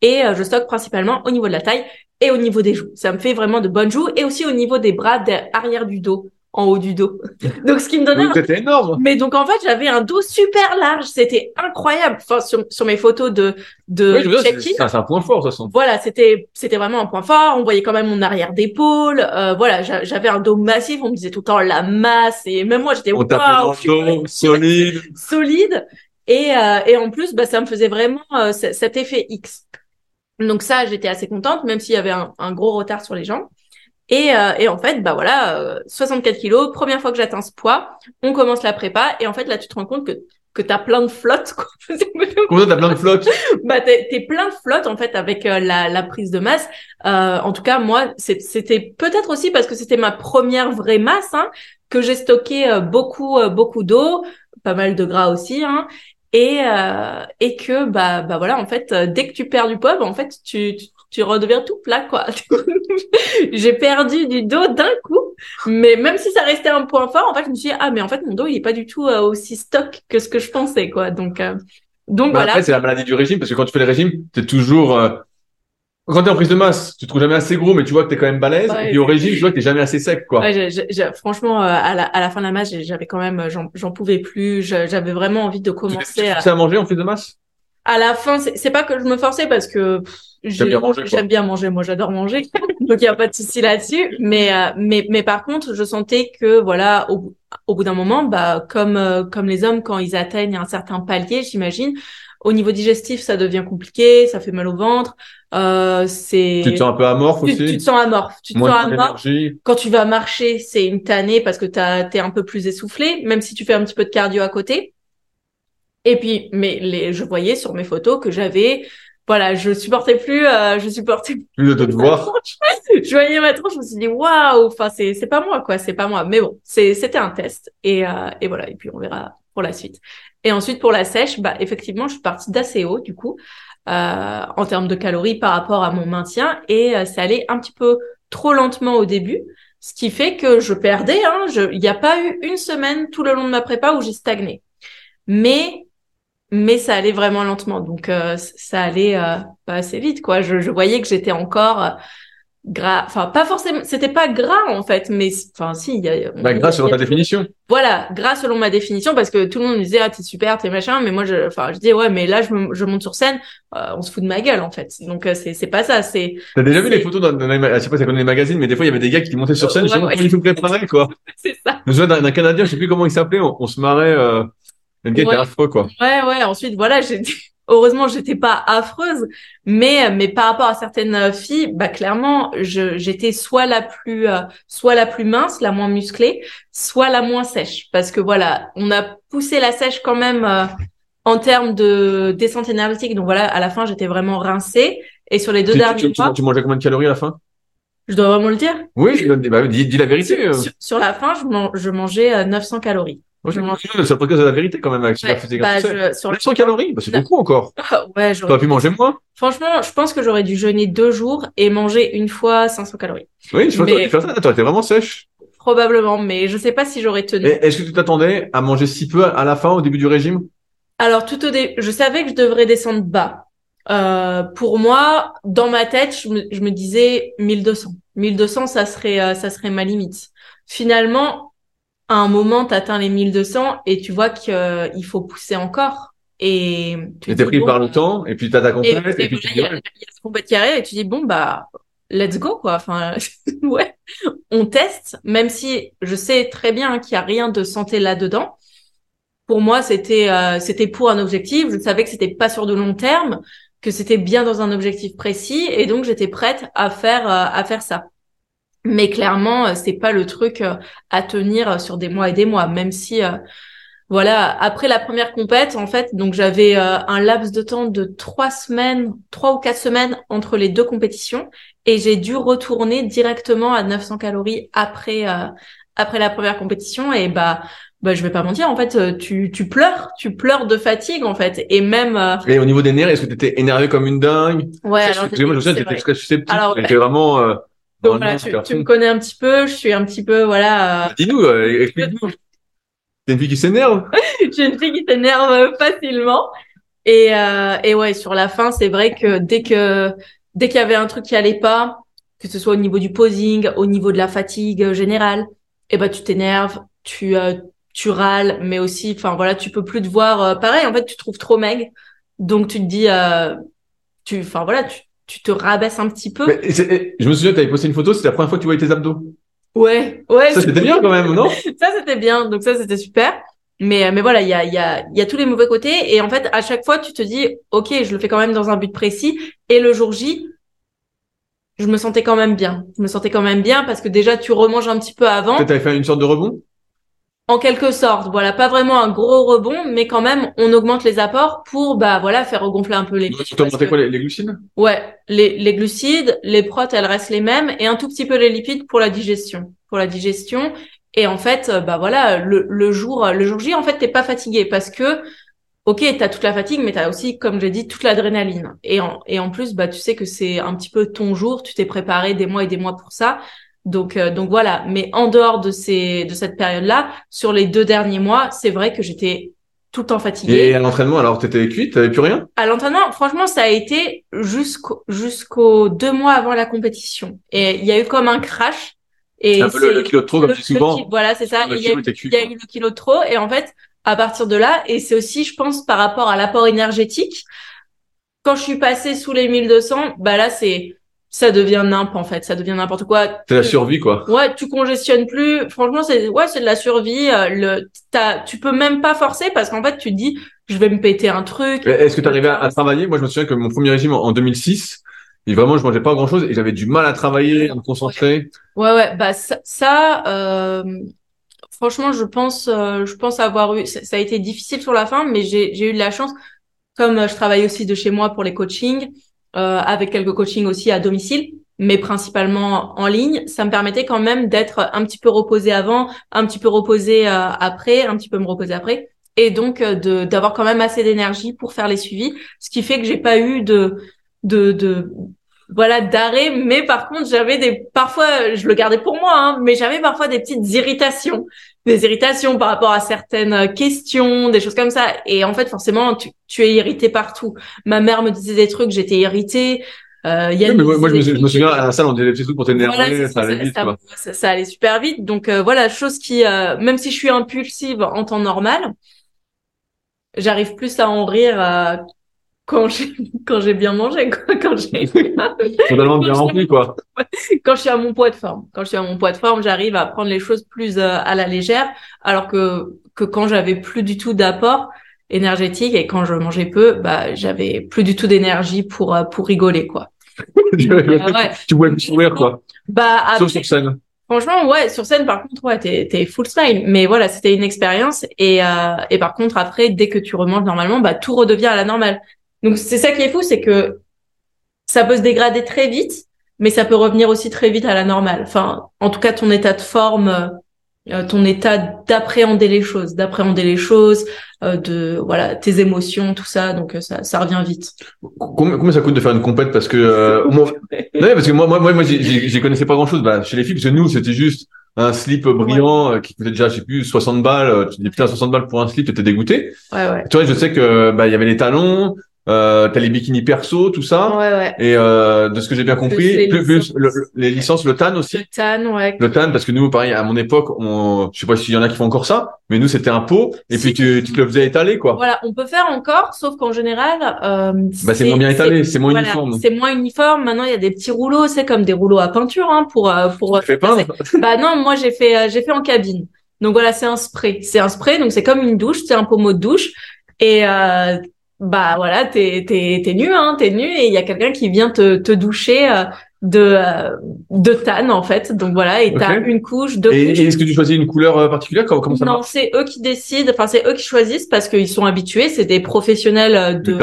et euh, je stocke principalement au niveau de la taille et au niveau des joues. Ça me fait vraiment de bonnes joues et aussi au niveau des bras arrière du dos en haut du dos. Donc, ce qui me donnait. C'était énorme. Mais donc, en fait, j'avais un dos super large. C'était incroyable. Enfin, sur, sur mes photos de, de oui. C'est un point fort, ça sent. Voilà, c'était, c'était vraiment un point fort. On voyait quand même mon arrière d'épaule. Euh, voilà, j'avais un dos massif. On me disait tout le temps la masse. Et même moi, j'étais, waouh. solide. solide. Et, euh, et en plus, bah, ça me faisait vraiment euh, cet effet X. Donc ça, j'étais assez contente, même s'il y avait un, un, gros retard sur les jambes. Et, euh, et en fait, bah voilà, 64 euh, kilos, première fois que j'atteins ce poids, on commence la prépa, et en fait là, tu te rends compte que que t'as plein de flotte. Quoi. Comment t'as plein de flotte Bah t'es, t'es plein de flotte en fait avec euh, la, la prise de masse. en tout cas, moi, c'était peut-être aussi parce que c'était ma première vraie masse, hein, que j'ai stocké beaucoup beaucoup d'eau, pas mal de gras aussi, hein, et euh, et que bah bah voilà en fait euh, dès que tu perds du poids bah, en fait tu, tu, tu redeviens tout plat quoi. J'ai perdu du dos d'un coup mais même si ça restait un point fort en fait je me suis dit ah mais en fait mon dos il est pas du tout euh, aussi stock que ce que je pensais quoi. Donc euh, donc bah, voilà. après c'est la maladie du régime parce que quand tu fais le régime t'es toujours quand t'es en prise de masse, tu te trouves jamais assez gros, mais tu vois que t'es quand même balèze. et au régime, tu vois que t'es jamais assez sec, quoi. Ouais, franchement, euh, à la, à la fin de la masse, j'avais quand même, j'en pouvais plus. J'avais vraiment envie de commencer. Tu à... à manger en prise de masse? À la fin, c'est pas que je me forçais parce que j'aime bien manger. J'aime bien manger. Moi, j'adore manger, donc il y a pas de souci là-dessus. Mais, euh, mais, mais par contre, je sentais que voilà, au, au bout d'un moment, bah comme euh, comme les hommes quand ils atteignent un certain palier, j'imagine, au niveau digestif, ça devient compliqué, ça fait mal au ventre. Euh, c'est. Tu te sens un peu amorphe tu, aussi. Tu te sens amorphe. Tu te sens amorphe. Quand tu vas marcher, c'est une tannée parce que t'es un peu plus essoufflé, même si tu fais un petit peu de cardio à côté. Et puis, mais les, je voyais sur mes photos que j'avais, voilà, je supportais plus, euh, je supportais plus de te voir. je voyais ma tronche, je me suis dit waouh, enfin c'est c'est pas moi quoi, c'est pas moi. Mais bon, c'est c'était un test et euh, et voilà, et puis on verra pour la suite. Et ensuite, pour la sèche, bah, effectivement, je suis partie d'assez haut, du coup, euh, en termes de calories par rapport à mon maintien. Et euh, c'est allé un petit peu trop lentement au début, ce qui fait que je perdais. Hein, il n'y a pas eu une semaine tout le long de ma prépa où j'ai stagné. Mais mais ça allait vraiment lentement, donc euh, ça allait euh, pas assez vite, quoi. Je, je voyais que j'étais encore gras enfin pas forcément c'était pas gras en fait mais enfin si y a bah, gras selon ta définition. Voilà gras selon ma définition parce que tout le monde me disait ah t'es super t'es machin mais moi je enfin je dis ouais mais là je, je monte sur scène euh, on se fout de ma gueule en fait. Donc euh, c'est c'est pas ça c'est t'as déjà vu les photos dans, dans, je sais pas si connais les magazines mais des fois il y avait des gars qui montaient sur scène pas comment ils se préparaient quoi. C'est ça. Je vois d'un canadien je sais plus comment il s'appelait on, se marrait euh... le gars était affreux quoi. Ouais ouais ensuite voilà j'ai heureusement j'étais pas affreuse mais mais par rapport à certaines filles bah clairement je j'étais soit la plus euh, soit la plus mince la moins musclée soit la moins sèche. Parce que voilà on a poussé la sèche quand même euh, en termes de descente énergétique. Donc voilà à la fin j'étais vraiment rincée. Et sur les deux derniers mois tu, mangeais combien de calories à la fin? Je dois vraiment le dire. Oui bah, dis, dis, la vérité euh. sur, la fin je, je mangeais 900 calories moi, je la vérité quand même avec ouais, bah, je, sur 900 calories, bah, c'est beaucoup encore. ouais, j'aurais pu manger moins. Franchement, je pense que j'aurais dû jeûner deux jours et manger une fois 500 calories. Oui, je pense mais... que tu ça. T'aurais été vraiment sèche. Probablement, mais je sais pas si j'aurais tenu. Est-ce que tu t'attendais à manger si peu à la fin, au début du régime? Alors, tout au début, je savais que je devrais descendre bas. Euh, pour moi, dans ma tête, je me, je me disais 1200. 1200, ça serait, euh, ça serait ma limite. Finalement, à un moment, tu atteins les 1200 et tu vois qu'il faut pousser encore. Et tu es pris par le temps, et puis t'as ta compète, et, puis il y, a, ce compète qui arrive, et tu dis, bon, bah, let's go, quoi. Enfin, ouais, on teste, même si je sais très bien qu'il y a rien de santé là-dedans. Pour moi, c'était euh, c'était pour un objectif. Je savais que c'était pas sur de long terme, que c'était bien dans un objectif précis, et donc j'étais prête à faire euh, à faire ça. Mais clairement, euh, c'est pas le truc à tenir sur des mois et des mois, même si voilà, après la première compète, en fait, donc j'avais euh, un laps de temps de trois semaines, trois ou quatre semaines entre les deux compétitions, et j'ai dû retourner directement à 900 calories après euh, après la première compétition, et bah bah je vais pas mentir, en fait, euh, tu tu pleures, tu pleures de fatigue en fait, et même. Et au niveau des nerfs, est-ce que tu étais énervé comme une dingue? Ouais. alors, moi je sais, t'étais très susceptible. T'étais vraiment. Donc voilà, tu, tu, me connais un petit peu, je suis un petit peu voilà. Dis-nous, explique-nous. T'es une fille qui s'énerve J'ai une fille qui s'énerve facilement. Et, euh, et ouais, sur la fin, c'est vrai que dès que dès qu'il y avait un truc qui allait pas, que ce soit au niveau du posing, au niveau de la fatigue générale, eh ben tu t'énerves, tu euh, tu râles, mais aussi, enfin voilà, tu peux plus te voir. Euh, pareil, en fait, tu te trouves trop maigre, donc tu te dis, euh, tu, enfin voilà, tu, tu te rabaisses un petit peu. Mais je me souviens, tu avais posté une photo, c'était la première fois que tu voyais tes abdos. Ouais, ouais. Ça c'était bien quand même, non Ça c'était bien, donc ça c'était super. Mais mais voilà, il y a il y a il y a tous les mauvais côtés et en fait à chaque fois tu te dis OK, je le fais quand même dans un but précis et le jour J je me sentais quand même bien. Je me sentais quand même bien parce que déjà tu remanges un petit peu avant. Tu avais fait une sorte de rebond en quelque sorte, voilà, pas vraiment un gros rebond, mais quand même, on augmente les apports pour, bah voilà, faire regonfler un peu les. Tu t'augmentais quoi, les, glucides? Ouais, les, les glucides, les protes, elles restent les mêmes, et un tout petit peu les lipides pour la digestion, pour la digestion. Et en fait, bah voilà, le, le jour, le jour J, en fait, t'es pas fatigué parce que, ok, t'as toute la fatigue, mais t'as aussi, comme j'ai dit, toute l'adrénaline. Et en, et en plus, bah tu sais que c'est un petit peu ton jour, tu t'es préparé des mois et des mois pour ça. Donc, euh, donc voilà. Mais en dehors de ces, de cette période-là, sur les deux derniers mois, c'est vrai que j'étais tout le temps fatiguée. Et à l'entraînement, alors t'étais cuite, t'avais plus rien? À l'entraînement, franchement, ça a été jusqu'au jusqu'aux deux mois avant la compétition. Et il y a eu comme un crash. Et un peu le, kilo de trop, comme tu souvent. voilà, c'est ça. Il y, a, il y a eu le kilo de trop. Et en fait, à partir de là, et c'est aussi, je pense, par rapport à l'apport énergétique, quand je suis passée sous les 1200, bah là, c'est ça devient nimp en fait, ça devient n'importe quoi. C'est la survie quoi. Ouais, tu congestionnes plus. Franchement, c'est ouais, c'est de la survie. Euh, le, t'as, tu peux même pas forcer parce qu'en fait, tu te dis, je vais me péter un truc. Est-ce que tu arrivais à, travailler? Moi, je me souviens que mon premier régime en 2006, et vraiment, je mangeais pas grand chose et j'avais du mal à travailler, à me concentrer. Ouais, ouais, bah ça, ça euh, franchement, je pense, euh, je pense avoir eu, ça, ça, a été difficile sur la fin, mais j'ai, j'ai eu de la chance. Comme je travaille aussi de chez moi pour les coachings, euh, avec quelques coachings aussi à domicile, mais principalement en ligne. Ça me permettait quand même d'être un petit peu reposé avant, un petit peu reposé euh, après, un petit peu me reposer après, et donc euh, de d'avoir quand même assez d'énergie pour faire les suivis, ce qui fait que j'ai pas eu de de, de voilà d'arrêt mais par contre j'avais des parfois je le gardais pour moi hein, mais j'avais parfois des petites irritations. Des irritations par rapport à certaines questions des choses comme ça. Et en fait forcément tu, tu es irrité partout. Ma mère me disait des trucs j'étais irritée. Euh, Yann mais moi, je, me, souviens à la salle on disait des petits trucs pour t'énerver ça, allait vite ça, ça, allait super vite. Donc euh, voilà chose qui euh, même si je suis impulsive en temps normal j'arrive plus à en rire euh, quand j'ai quand j'ai bien mangé quoi quand j'ai totalement bien rempli quoi quand je suis à mon poids de forme quand je suis à mon poids de forme j'arrive à prendre les choses plus euh, à la légère alors que que quand j'avais plus du tout d'apport énergétique et quand je mangeais peu bah j'avais plus du tout d'énergie pour euh, pour rigoler quoi tu pouvais me sourire quoi bah après, sauf sur scène Franchement, ouais, sur scène, par contre, ouais, t'es, t'es full smile. Mais voilà, c'était une expérience. Et, euh, et par contre, après, dès que tu remanges normalement, bah, tout redevient à la normale. Donc c'est ça qui est fou, c'est que ça peut se dégrader très vite, mais ça peut revenir aussi très vite à la normale. Enfin, en tout cas, ton état de forme, euh, ton état d'appréhender les choses, d'appréhender les choses, euh, de voilà tes émotions, tout ça. Donc euh, ça, ça revient vite. Combien, ça coûte de faire une compète Parce que moi, parce que moi, moi, moi, moi j'y connaissais pas grand chose. Bah, chez les filles, parce que nous, c'était juste un slip brillant qui coûtait déjà, je sais plus, 60 balles. Tu dis putain, 60 balles pour un slip, t'étais dégoûté. Ouais, ouais. Tu vois, je sais que bah il y avait les talons. Euh, t'as les bikinis perso, tout ça. Ouais, ouais. Et euh, de ce que j'ai bien compris, les plus, plus licences. le- le- les licences, le TAN aussi. Le tan, ouais. Le TAN, parce que nous, pareil, à mon époque, on, je sais pas s'il y en a qui font encore ça, mais nous, c'était un pot, et Si. puis tu, tu te le faisais étaler, quoi. Voilà, on peut faire encore, sauf qu'en général, euh, Bah, c'est moins bien étalé, c'est moins voilà, uniforme. C'est moins uniforme. Maintenant, il y a des petits rouleaux, c'est comme des rouleaux à peinture, hein, pour euh, pour. Tu fais peindre. Bah non, moi j'ai fait euh, j'ai fait en cabine. Donc voilà, c'est un spray. C'est un spray, donc c'est comme une douche, c'est un pommeau de douche. Et euh, bah voilà, t'es t'es t'es nu, hein, t'es nu, et il y a quelqu'un qui vient te te doucher euh, de euh, de tan en fait. Donc voilà, et t'as une couche, deux Et, couches. et est-ce que tu choisis une couleur euh, particulière? Comment, comment ça non, c'est eux qui décident. Enfin, c'est eux qui choisissent parce qu'ils sont habitués. C'est des professionnels euh, de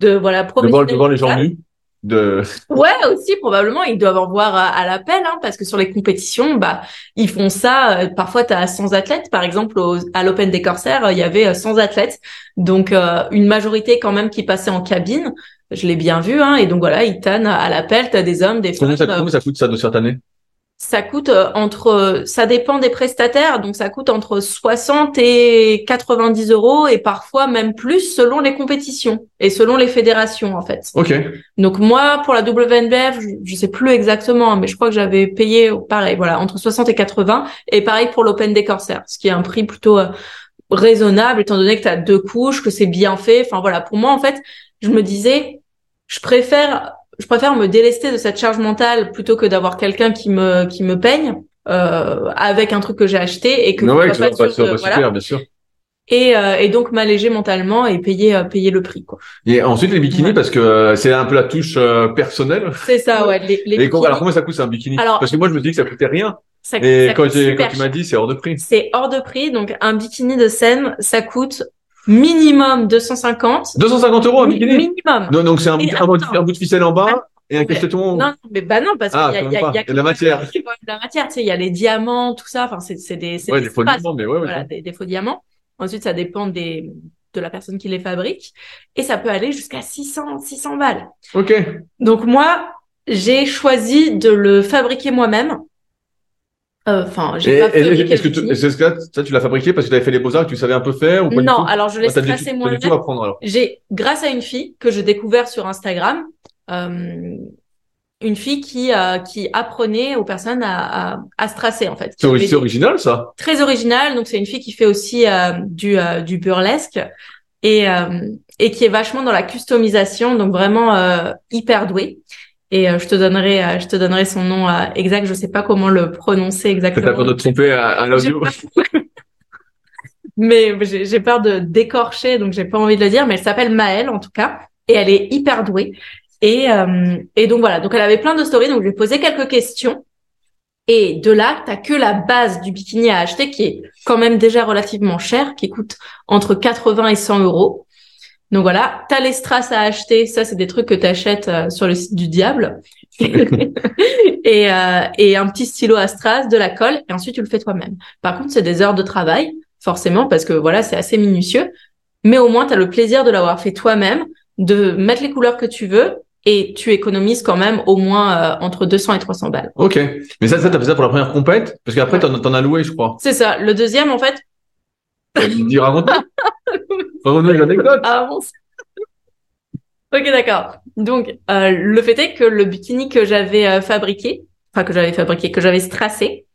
de voilà De voir, professionnels. de voir les gens nus. De, Ouais, aussi probablement ils doivent en voir à, à l'appel, hein, parce que sur les compétitions, bah ils font ça. euh, parfois, t'as 100 athlètes, par exemple au- à l'Open des Corsaires, euh, il y avait euh, 100 athlètes, donc euh, une majorité quand même qui passait en cabine. Je l'ai bien vu, hein, et donc voilà, ils tannent à l'appel. T'as des hommes, des femmes. euh, combien ça coûte ça de cette année? Ça coûte euh, entre, ça dépend des prestataires, donc ça coûte entre 60 et 90 euros et parfois même plus selon les compétitions et selon les fédérations en fait. Ok. Donc moi pour la WNBF, je, je sais plus exactement, hein, mais je crois que j'avais payé pareil, voilà, entre 60 et 80 et pareil pour l'Open des Corsaires, ce qui est un prix plutôt euh, raisonnable étant donné que tu as deux couches, que c'est bien fait. Enfin voilà, pour moi en fait, je me disais je préfère je préfère me délester de cette charge mentale plutôt que d'avoir quelqu'un qui me qui me peigne euh, avec un truc que j'ai acheté et que Non, ouais, pas pas de- pas voilà. super, bien sûr. et euh, et donc m'alléger mentalement et payer euh, payer le prix quoi. Et ensuite, les bikinis, Ouais. parce que euh, c'est un peu la touche euh, personnelle. C'est ça ouais les, les Et alors, combien ça coûte, un bikini? Alors- Parce que moi, je me dis que ça coûtait rien. ça- Et ça quand, coûte j'ai- super quand tu m'as dit, c'est hors de prix. C'est hors de prix, donc un bikini de scène, ça coûte minimum 250. 250 euros un bikini? minimum. Non, donc c'est un, bout- un, un de ficelle en bas et un cacheton. Non, mais bah non, parce Ah, qu'il y a, y y la matière. il y a la matière, tu sais, il y a les diamants, tout ça, enfin, c'est, des, Ouais, des des faux diamants, mais ouais, ouais. voilà, des, des faux diamants. Ensuite, ça dépend des, de la personne qui les fabrique. Et ça peut aller jusqu'à 600, 600 balles. Ok. Donc moi, j'ai choisi de le fabriquer moi-même. Euh, Enfin, Et, j'ai pas fabriqué est-ce que tu, est-ce que ça, tu l'as fabriqué parce que tu avais fait les beaux-arts, que tu savais un peu faire ou pas du Non, tout? alors je l'ai Ah, dû moi-même. tout apprendre, alors. J'ai, grâce à une fille que j'ai découvert sur Instagram, euh, une fille qui euh, qui apprenait aux personnes à, à, à se tracer en fait. C'est des- original, ça. Très original. Donc c'est une fille qui fait aussi euh, du euh, du burlesque et euh, et qui est vachement dans la customisation. Donc vraiment euh, hyper douée. Et euh, je te donnerai euh, je te donnerai son nom euh, exact. Je sais pas comment le prononcer exactement. peur de te tromper à, à l'audio. mais j'ai j'ai peur de décorcher, donc j'ai pas envie de le dire. Mais elle s'appelle Maëlle en tout cas, et elle est hyper douée. Et euh, et donc voilà, donc elle avait plein de stories, donc je lui ai posé quelques questions. Et de là, t'as que la base du bikini à acheter, qui est quand même déjà relativement cher, qui coûte entre 80 et 100 euros. Donc voilà, t'as les strass à acheter, ça c'est des trucs que t'achètes euh, sur le site du diable. et, euh, et un petit stylo à strass, de la colle, et ensuite tu le fais toi-même. Par contre, c'est des heures de travail, forcément, parce que voilà, c'est assez minutieux. Mais au moins, tu as le plaisir de l'avoir fait toi-même, de mettre les couleurs que tu veux, et tu économises quand même au moins euh, entre 200 et 300 balles. Ok. Mais ça, ça, t'as fait ça pour la première compète? Parce qu'après, t'en, t'en as loué, je crois. C'est ça. Le deuxième, en fait, Une anecdote. Ah, bon, ok, d'accord. Donc, euh, le fait est que le bikini que j'avais euh, fabriqué, enfin que j'avais fabriqué, que j'avais strassé,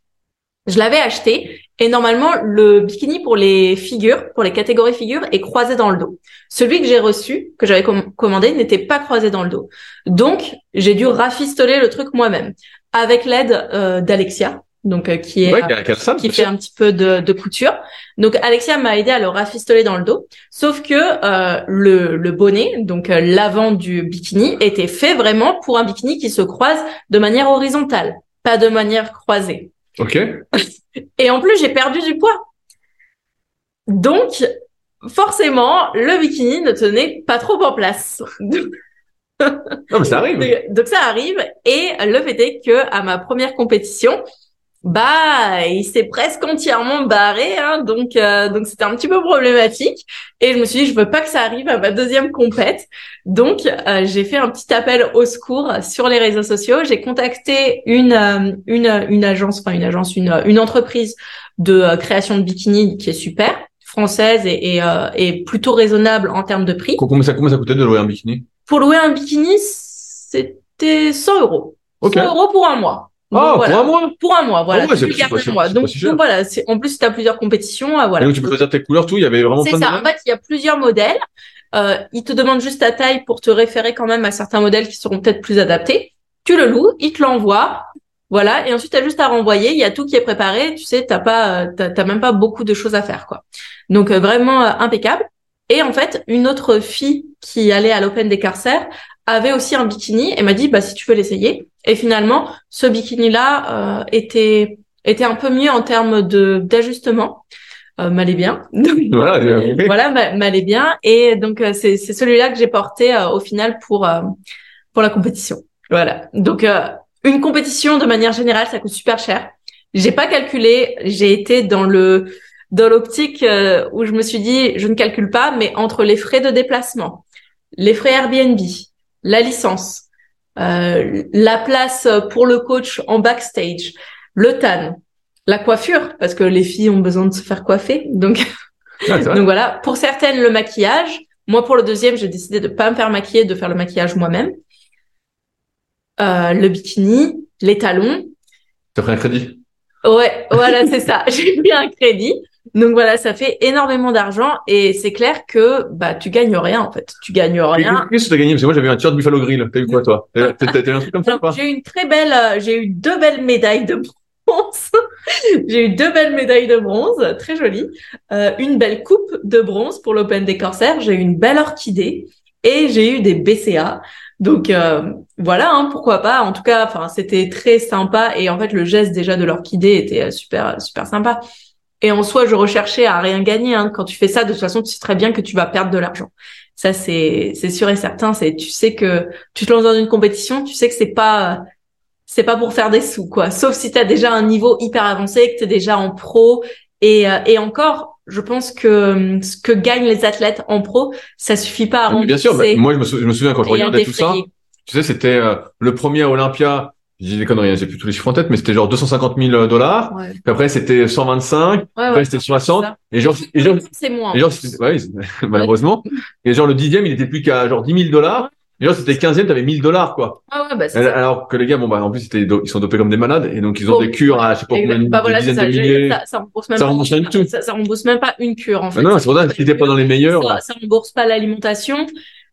je l'avais acheté et normalement le bikini pour les figures, pour les catégories figures, est croisé dans le dos. Celui que j'ai reçu, que j'avais com- commandé, n'était pas croisé dans le dos. Donc, j'ai dû rafistoler le truc moi-même avec l'aide euh, d'Alexia, donc euh, qui est Ouais, qui fait sûr. un petit peu de, de couture. Donc Alexia m'a aidé à le rafistoler dans le dos. Sauf que euh, le, le bonnet, donc euh, l'avant du bikini, était fait vraiment pour un bikini qui se croise de manière horizontale, pas de manière croisée. Ok. Et en plus, j'ai perdu du poids. Donc, forcément, le bikini ne tenait pas trop en place. Non, mais ça arrive. Donc, donc ça arrive et le fait est que à ma première compétition, bah il s'est presque entièrement barré, hein, donc euh, donc c'était un petit peu problématique et je me suis dit je veux pas que ça arrive à ma deuxième compète, donc euh, j'ai fait un petit appel au secours sur les réseaux sociaux, j'ai contacté une euh, une une agence, enfin une agence, une une entreprise de euh, création de bikini qui est super française et, et, euh, et plutôt raisonnable en termes de prix. Combien ça, combien ça coûtait de louer un bikini? Pour louer un bikini, c'était 100 euros. Ok. 100 euros pour un mois. Ah, voilà. pour un mois Pour un mois, voilà. Ah ouais, Tu pas- un mois. Donc, donc voilà, c'est, en plus, tu as plusieurs compétitions, ah, Et voilà. donc tu peux choisir tes couleurs, tout. Il y avait vraiment C'est plein de ça. En modèles. fait, il y a plusieurs modèles. Euh, ils te demandent juste ta taille pour te référer quand même à certains modèles qui seront peut-être plus adaptés. Tu le loues, ils te l'envoient. Voilà. Et ensuite, tu as juste à renvoyer. Il y a tout qui est préparé. Tu sais, t'as pas, euh, t'as, t'as même pas beaucoup de choses à faire, quoi. Donc, euh, vraiment euh, impeccable. Et en fait, une autre fille qui allait à l'Open des Carcères avait aussi un bikini et m'a dit, bah, si tu veux l'essayer. Et finalement, ce bikini-là, euh, était, était un peu mieux en termes de, d'ajustement. Euh, m'allait bien. Voilà, compris. voilà, m'a- m'allait bien. Et donc, euh, c'est, c'est celui-là que j'ai porté euh, au final pour, euh, pour la compétition. Voilà. Donc, euh, une compétition, de manière générale, ça coûte super cher. J'ai pas calculé. J'ai été dans le dans l'optique euh, où je me suis dit, je ne calcule pas, mais entre les frais de déplacement, les frais Airbnb, la licence, euh, la place pour le coach en backstage, le tan, la coiffure, parce que les filles ont besoin de se faire coiffer. Donc, Ah, donc voilà, pour certaines, le maquillage. Moi, pour le deuxième, j'ai décidé de pas me faire maquiller, de faire le maquillage moi-même. Euh, le bikini, les talons. T'as pris un crédit? Ouais, voilà, c'est ça. J'ai pris un crédit. Donc voilà, ça fait énormément d'argent et c'est clair que bah tu gagnes rien en fait. Tu gagnes rien. Qu'est-ce que t'as gagné? Parce que moi j'avais un t-shirt Buffalo Grill. T'as eu quoi toi? T'as eu un truc comme ça j'ai eu une très belle, euh, j'ai eu deux belles médailles de bronze. j'ai eu deux belles médailles de bronze, très jolies. Euh, une belle coupe de bronze pour l'Open des Corsaires. J'ai eu une belle orchidée et j'ai eu des BCA. Donc euh, voilà, hein, pourquoi pas. En tout cas, enfin c'était très sympa et en fait le geste déjà de l'orchidée était euh, super super sympa. Et en soi, je recherchais à rien gagner. Hein. Quand tu fais ça, de toute façon, tu sais très bien que tu vas perdre de l'argent. Ça, c'est c'est sûr et certain. C'est tu sais que tu te lances dans une compétition, tu sais que c'est pas c'est pas pour faire des sous, quoi. Sauf si tu as déjà un niveau hyper avancé, que tu es déjà en pro. Et, euh, et encore, je pense que ce que gagnent les athlètes en pro, ça suffit pas à Mais Bien sûr, bah, moi je me, sou- je me souviens quand je regardais tout ça. Tu sais, c'était euh, le premier Olympia. Je dis des conneries, hein, j'ai plus tous les chiffres en tête, mais c'était genre 250 000 dollars. Ouais. Puis après c'était 125. Ouais, Après ouais, c'était c'est 60. ça. Et genre, et genre, C'est moins. et genre, malheureusement. Et genre le dixième, il était plus qu'à genre 10 000 dollars. Et genre c'était 15e, t'avais 1000 dollars quoi. Ouais, ouais, bah, c'est Alors ça. que les gars, bon bah en plus ils sont dopés comme des malades et donc ils ont des cures à je sais pas combien. Bah voilà, dizaines ça. de milliers. ça. Ça rembourse même Ça pas. rembourse tout. Ça, ça rembourse même pas une cure, en fait. Ah non, c'est pour ça t'étais pas dans les meilleurs. Ça, ça rembourse pas l'alimentation.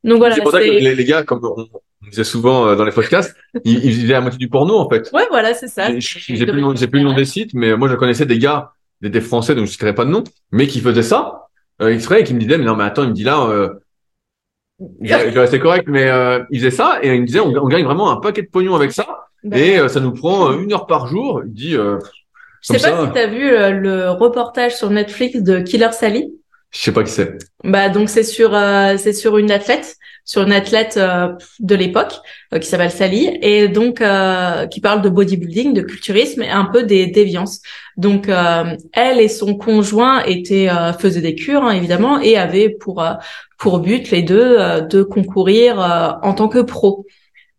Donc voilà, c'est pour ça que les, les gars, comme on, on disait souvent euh, dans les podcasts, ils, ils faisaient la moitié du porno en fait. Ouais, voilà, c'est ça. J'ai plus, le nom- j'ai plus le nom des sites, mais moi je connaissais des gars, des, des Français, donc je citerai pas de nom, mais qui faisaient ça euh, exprès et qui me disaient mais non mais attends, il me dit là, euh, je correct, mais euh, ils faisaient ça et il me disait on, on gagne vraiment un paquet de pognon avec ça Bah, et euh, ça nous prend euh, une heure par jour. Il dit euh, Je sais pas ça. si t'as vu euh, le reportage sur Netflix de Killer Sally. Je sais pas qui c'est. Bah donc c'est sur euh, c'est sur une athlète, sur une athlète euh, de l'époque euh, qui s'appelle Sally et donc euh, qui parle de bodybuilding, de culturisme et un peu des déviances. Donc euh, elle et son conjoint étaient euh, faisaient des cures hein, évidemment et avaient pour euh, pour but les deux euh, de concourir euh, en tant que pro.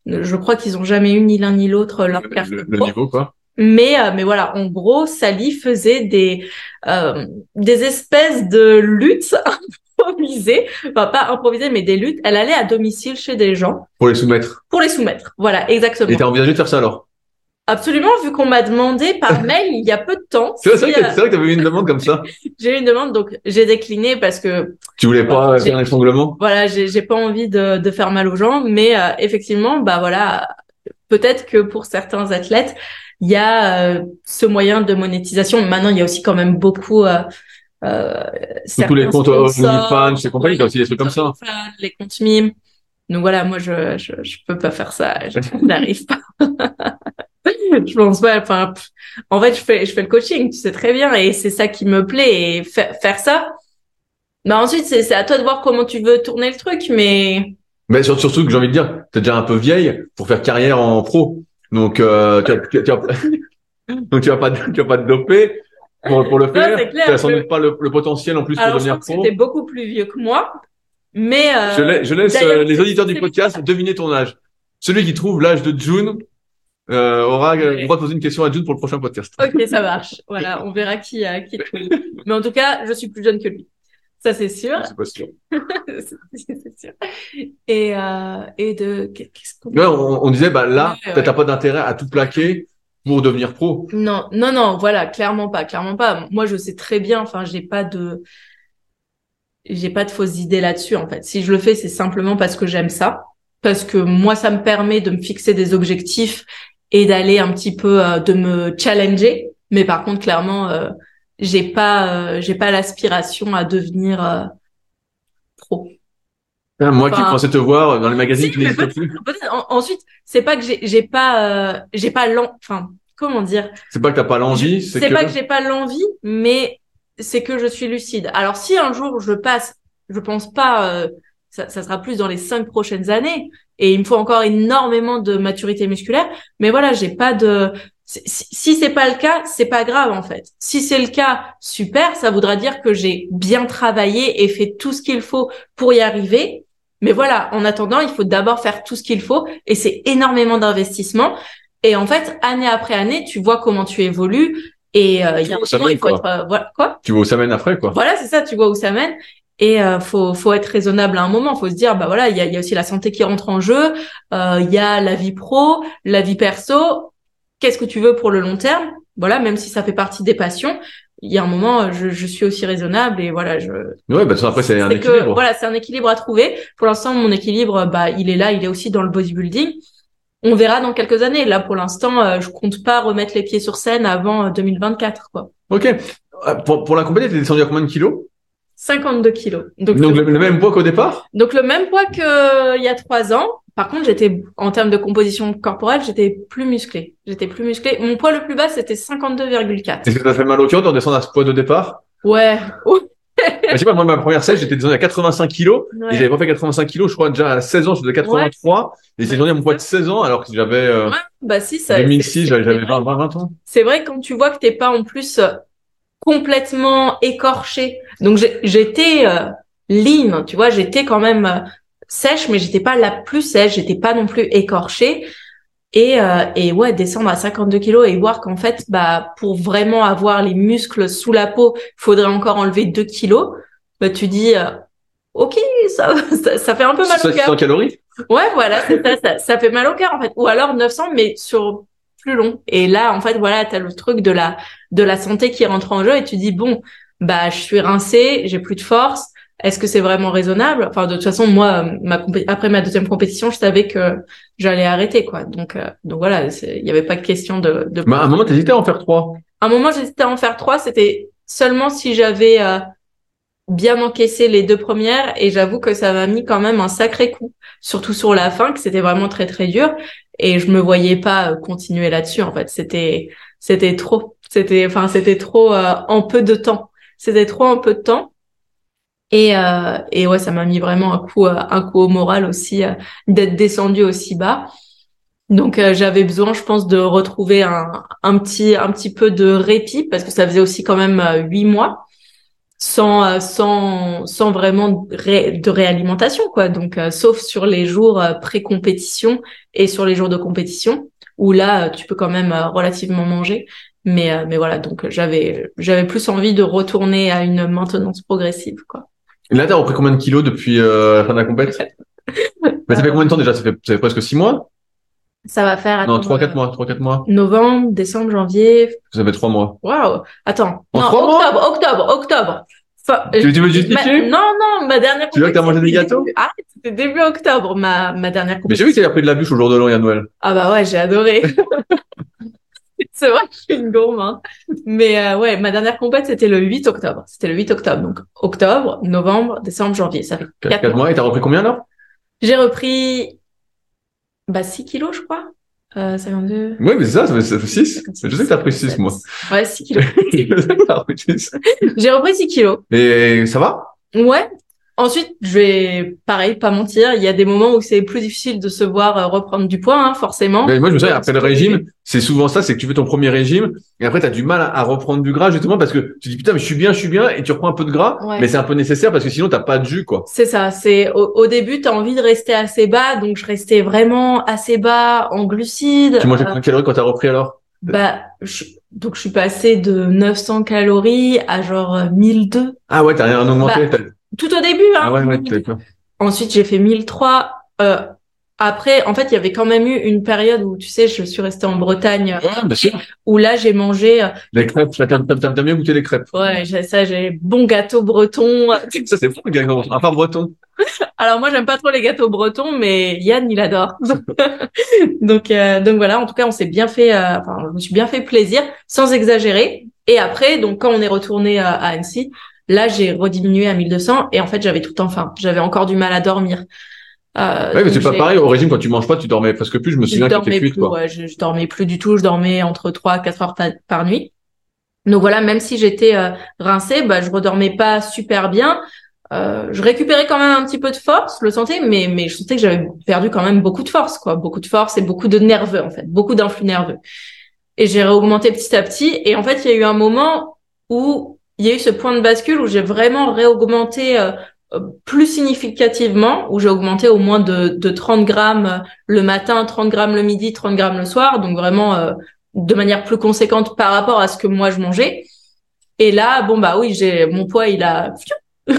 Je crois qu'ils ont jamais eu ni l'un ni l'autre leur Le, carte le- de le pro. niveau quoi. Mais euh, mais voilà, en gros, Sally faisait des euh, des espèces de luttes improvisées, enfin pas improvisées, mais des luttes. Elle allait à domicile chez des gens Pour les soumettre. pour les soumettre. Voilà, Et exactement. t'as envisagé de faire ça alors? Absolument, vu qu'on m'a demandé par mail il y a peu de temps. C'est si, vrai euh, vrai que t'avais eu une demande comme ça. j'ai eu une demande, donc j'ai décliné parce que Tu voulais pas faire un étranglement voilà, j'ai j'ai pas envie de, de faire mal aux gens, mais euh, effectivement, bah voilà, peut-être que pour certains athlètes, il y a euh, ce moyen de monétisation. Maintenant, il y a aussi quand même beaucoup euh, euh, tous les comptes sponsors, OnlyFans et compagnie, t'as aussi des trucs comme ça. Les comptes mimes. Donc voilà, moi je je je peux pas faire ça, je n'arrive pas. je pense pas. Enfin, en fait, je fais je fais le coaching, tu sais très bien, et c'est ça qui me plaît. Et fa- faire ça, bah ensuite c'est c'est à toi de voir comment tu veux tourner le truc, mais Mais sur- surtout que j'ai envie de dire, t'es déjà un peu vieille pour faire carrière en pro. Donc, euh, tu, vas- tu, tu vas- donc tu vas pas, tu vas pas te doper pour, pour le faire. clair, tu as sans doute pas le, le potentiel en plus alors pour je devenir pense pro. t'es beaucoup plus vieux que moi, mais euh, Je, lai- je laisse euh, les auditeurs du podcast deviner ton âge. Celui qui trouve l'âge de June euh, aura euh, le droit de poser une question à June pour le prochain podcast. Ok, ça marche. Voilà, on verra qui a qui. est plus. Mais en tout cas, je suis plus jeune que lui. Ça, c'est sûr. C'est pas sûr. c'est sûr. Et, euh, et de, qu'est-ce qu'on Ouais, on, on disait, bah là, Ouais, t'as ouais. pas d'intérêt à tout plaquer pour devenir pro. Non, non, non, voilà, clairement pas, clairement pas. Moi, je sais très bien, enfin, j'ai pas de, j'ai pas de fausses idées là-dessus, en fait. Si je le fais, c'est simplement parce que j'aime ça, parce que moi, ça me permet de me fixer des objectifs et d'aller un petit peu, euh, de me challenger. Mais par contre, clairement, euh, j'ai pas, euh, j'ai pas l'aspiration à devenir euh, pro. Hein, Moi qui pensais te voir dans les magazines Si, n'existent plus. En- ensuite, c'est pas que j'ai, j'ai pas, euh, j'ai pas l'en, enfin, comment dire? C'est pas que t'as pas l'envie, c'est C'est que. pas que j'ai pas l'envie, mais c'est que je suis lucide. Alors si un jour je passe, je pense pas, euh, ça, ça sera plus dans les cinq prochaines années, et il me faut encore énormément de maturité musculaire. Mais voilà, j'ai pas de. Si, c'est pas le cas, c'est pas grave en fait. Si c'est le cas, super, ça voudra dire que j'ai bien travaillé et fait tout ce qu'il faut pour y arriver. Mais voilà, en attendant, il faut d'abord faire tout ce qu'il faut, et c'est énormément d'investissement. Et en fait, année après année, tu vois comment tu évolues. Et euh, il y a un moment, il faut quoi. être euh, voilà quoi. Tu vois où ça mène après, quoi. Voilà, c'est ça. Tu vois où ça mène. Et euh, faut faut être raisonnable à un moment. Faut se dire bah voilà, il y a, y a aussi la santé qui rentre en jeu. Euh, Il y a la vie pro, la vie perso. Qu'est-ce que tu veux pour le long terme Voilà, même si ça fait partie des passions, il y a un moment, euh, je, je suis aussi raisonnable et voilà, je Ouais, bah, après, c'est un que équilibre. voilà, c'est un équilibre à trouver. Pour l'instant, mon équilibre, bah, il est là, il est aussi dans le bodybuilding. On verra dans quelques années. Là, pour l'instant, euh, je compte pas remettre les pieds sur scène avant euh, 2024, quoi. Ok. Euh, Pour, pour la compétition, t'es descendu à combien de kilos? 52 kilos. Donc, Donc, le, le même poids qu'au départ? donc le même poids que il y a trois ans. Par contre, j'étais en termes de composition corporelle, j'étais plus musclée. J'étais plus musclée. Mon poids le plus bas, c'était 52,4. Est-ce que ça fait mal au cœur de redescendre à ce poids de départ? Ouais. Bah, je sais pas, moi, ma première sèche, j'étais descendu à 85 kilos. Ouais. Et j'avais pas fait 85 kilos, je crois, déjà à 16 ans, je faisais 83. Et c'est descendu à mon poids de 16 ans, alors que j'avais, euh, Ouais, Bah si, ça. 2006, c'est- j'avais c'est j'avais vrai. 20, 20, 20 ans. c'est vrai quand tu vois que t'es pas en plus euh, complètement écorché. Donc j'ai- j'étais euh, lean, tu vois, j'étais quand même euh, sèche, mais j'étais pas la plus sèche, j'étais pas non plus écorchée. Et, euh, et ouais, descendre à 52 kilos et voir qu'en fait, bah, pour vraiment avoir les muscles sous la peau, il faudrait encore enlever 2 kilos. Bah, tu dis, euh, ok, ça, ça, ça fait un peu mal au 600 cœur. calories? Ouais, voilà, ça, ça, ça fait mal au cœur en fait. Ou alors 900, mais sur plus long. Et là, en fait, voilà, t'as le truc de la de la santé qui rentre en jeu et tu dis bon, bah je suis rincée, j'ai plus de force. Est-ce que c'est vraiment raisonnable? Enfin, de toute façon, moi, ma après ma deuxième compétition, je savais que j'allais arrêter, quoi. Donc, euh, donc voilà, il n'y avait pas de question de. de... Bah, à un moment, t'hésitais à en faire 3. À un moment, j'hésitais à en faire trois. C'était seulement si j'avais euh, bien encaissé les deux premières. Et j'avoue que ça m'a mis quand même un sacré coup, surtout sur la fin, que c'était vraiment très très dur. Et je me voyais pas euh, continuer là-dessus. En fait, c'était c'était trop. C'était enfin c'était trop euh, en peu de temps. C'était trop en peu de temps. Et euh, et ouais, ça m'a mis vraiment un coup euh, un coup au moral aussi euh, d'être descendu aussi bas. Donc euh, j'avais besoin, je pense, de retrouver un, un petit un petit peu de répit parce que ça faisait aussi quand même huit mois sans sans sans vraiment de, ré- de réalimentation quoi. Donc sauf sur les jours pré-compétition et sur les jours de compétition où là tu peux quand même relativement manger. Mais mais voilà donc j'avais j'avais plus envie de retourner à une maintenance progressive quoi. Et là, t'as repris combien de kilos depuis euh, la fin de la compète? Ça fait combien de temps déjà? Ça fait, ça fait presque 6 mois? Ça va faire Non, attends, 3-4 euh, mois. 3-4 mois. Novembre, décembre, janvier, Ça fait 3 mois. Waouh. Attends. En non, trois mois? octobre, octobre, octobre. Enfin, Tu- tu veux justifier ma- Non, non, ma dernière Tu veux que t'as mangé des gâteaux? Arrête, c'était début octobre, ma, ma dernière Mais j'ai vu que t'avais pris de la bûche au jour de l'an et à Noël. Ah bah ouais, j'ai adoré. C'est vrai que je suis une gourme, hein. Mais euh, ouais, ma dernière compète, c'était le 8 octobre. C'était le 8 octobre. Donc octobre, novembre, décembre, janvier. Ça fait 4, 4 4 mois. mois. Et t'as repris combien alors? J'ai repris bah 6 kilos, je crois. Euh, 52. Oui, mais c'est ça, ça fait, ça fait 6. Je sais que t'as pris 6 mois. Ouais, 6 kilos. Je sais que t'as repris 6. j'ai repris 6 kilos. Et ça va? Ouais. Ensuite, je vais, pareil, pas mentir, il y a des moments où c'est plus difficile de se voir euh, reprendre du poids, hein, forcément. Mais Moi, je me souviens, après le régime, c'est souvent ça, c'est que tu fais ton premier régime, et après, t'as du mal à, reprendre du gras, justement, parce que tu dis, putain, mais je suis bien, je suis bien, et tu reprends un peu de gras, Ouais. mais c'est un peu nécessaire, parce que sinon, t'as pas de jus, quoi. C'est ça, c'est au, au début, tu as envie de rester assez bas, donc je restais vraiment assez bas en glucides. Tu mangeais Euh, combien de calories quand t'as repris alors? bah, je- donc je suis passée de 900 calories à genre 1002. Ah ouais, t'as rien augmenté. Bah, tout au début. Hein, ah ouais, ouais, d'accord. Ensuite, j'ai fait 1003. Euh, après, en fait, il y avait quand même eu une période où, tu sais, je suis restée en Bretagne, ouais, bien sûr. où là, j'ai mangé euh, les crêpes. T'as bien goûté les crêpes Ouais, j'ai ça, j'ai bon gâteau breton. ça, c'est fou, le gâteau, à part breton. Alors moi, j'aime pas trop les gâteaux bretons, mais Yann, il adore. donc, euh, donc voilà. En tout cas, on s'est bien fait. Euh, enfin, je me suis bien fait plaisir, sans exagérer. Et après, donc quand on est retourné à, à Annecy, là, j'ai rediminué à 1200 et en fait, j'avais tout enfin, j'avais encore du mal à dormir. Euh, ouais, mais c'est pas pareil. Au régime, quand tu manges pas, tu dormais presque plus. Je me souviens que tu plus, quoi. Ouais, je, je, dormais plus du tout. Je dormais entre 3 à 4 heures par, nuit. Donc voilà, même si j'étais euh, rincée, bah, je redormais pas super bien. Euh, je récupérais quand même un petit peu de force, le sentais, mais mais je sentais que j'avais perdu quand même beaucoup de force, quoi, beaucoup de force et beaucoup de nerveux en fait, beaucoup d'influx nerveux. Et j'ai réaugmenté petit à petit. Et en fait, il y a eu un moment où il y a eu ce point de bascule où j'ai vraiment réaugmenté euh, plus significativement, où j'ai augmenté au moins de, de 30 grammes le matin, 30 grammes le midi, 30 grammes le soir, donc vraiment euh, de manière plus conséquente par rapport à ce que moi je mangeais. Et là, bon bah oui, j'ai mon poids, il a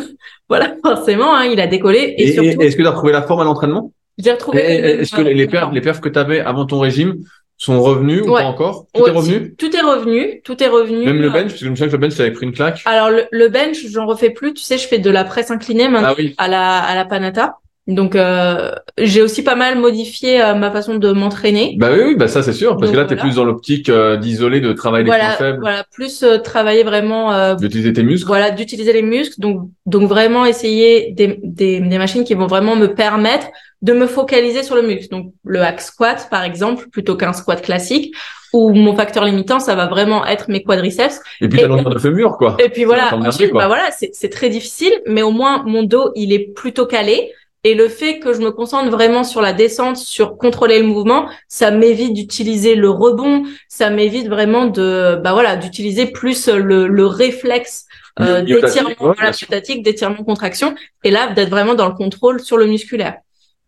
voilà forcément, hein, il a décollé. Et, et est-ce que tu as retrouvé la forme à l'entraînement? J'ai retrouvé. Est-ce que les perfs, les perfs que tu avais avant ton régime sont revenus ou pas encore? Tout est revenu? Tout est revenu, tout est revenu. Même le bench, parce que je me souviens que le bench, tu avais pris une claque. Alors le, le bench, j'en refais plus. Tu sais, je fais de la presse inclinée maintenant ah à la à la Panata. Donc euh, j'ai aussi pas mal modifié euh, ma façon de m'entraîner. Bah oui, oui, bah ça c'est sûr, parce que là tu es plus dans l'optique euh, d'isoler, de travailler les points faibles. Voilà, plus travailler vraiment. d'utiliser tes muscles. Voilà, d'utiliser les muscles. Donc donc vraiment essayer des, des des machines qui vont vraiment me permettre de me focaliser sur le muscle. Donc le hack squat par exemple, plutôt qu'un squat classique, où mon facteur limitant ça va vraiment être mes quadriceps. Et puis ta longueur de fémur quoi. Et puis voilà, ensuite, bah voilà, c'est c'est très difficile, mais au moins mon dos il est plutôt calé. Et le fait que je me concentre vraiment sur la descente, sur contrôler le mouvement, ça m'évite d'utiliser le rebond, ça m'évite vraiment de, bah voilà, d'utiliser plus le, le réflexe euh, d'étirement, voilà, statique, d'étirement, contraction, et là d'être vraiment dans le contrôle sur le musculaire.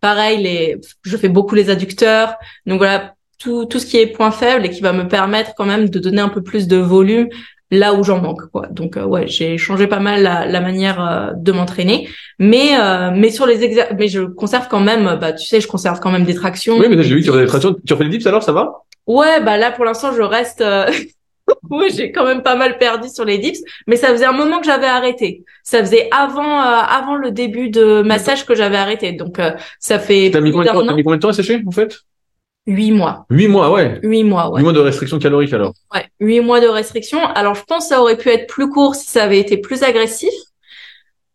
Pareil, les, je fais beaucoup les adducteurs, donc voilà tout tout ce qui est point faible et qui va me permettre quand même de donner un peu plus de volume là où j'en manque quoi. Donc euh, ouais, j'ai changé pas mal la, la manière euh, de m'entraîner, mais euh, mais sur les exercices, mais je conserve quand même bah tu sais, je conserve quand même des tractions. Oui, mais j'ai vu que tu refais des tractions, tu refais des dips alors ça va? Ouais, bah là pour l'instant, je reste oui, j'ai quand même pas mal perdu sur les dips, mais ça faisait un moment que j'avais arrêté. Ça faisait avant avant le début de massage que j'avais arrêté. Donc ça fait T'as mis, combien de temps à sécher en fait? Huit mois. Huit mois, ouais. Huit mois, ouais. Huit mois de restriction calorique alors. Ouais, huit mois de restriction. Alors je pense que ça aurait pu être plus court si ça avait été plus agressif.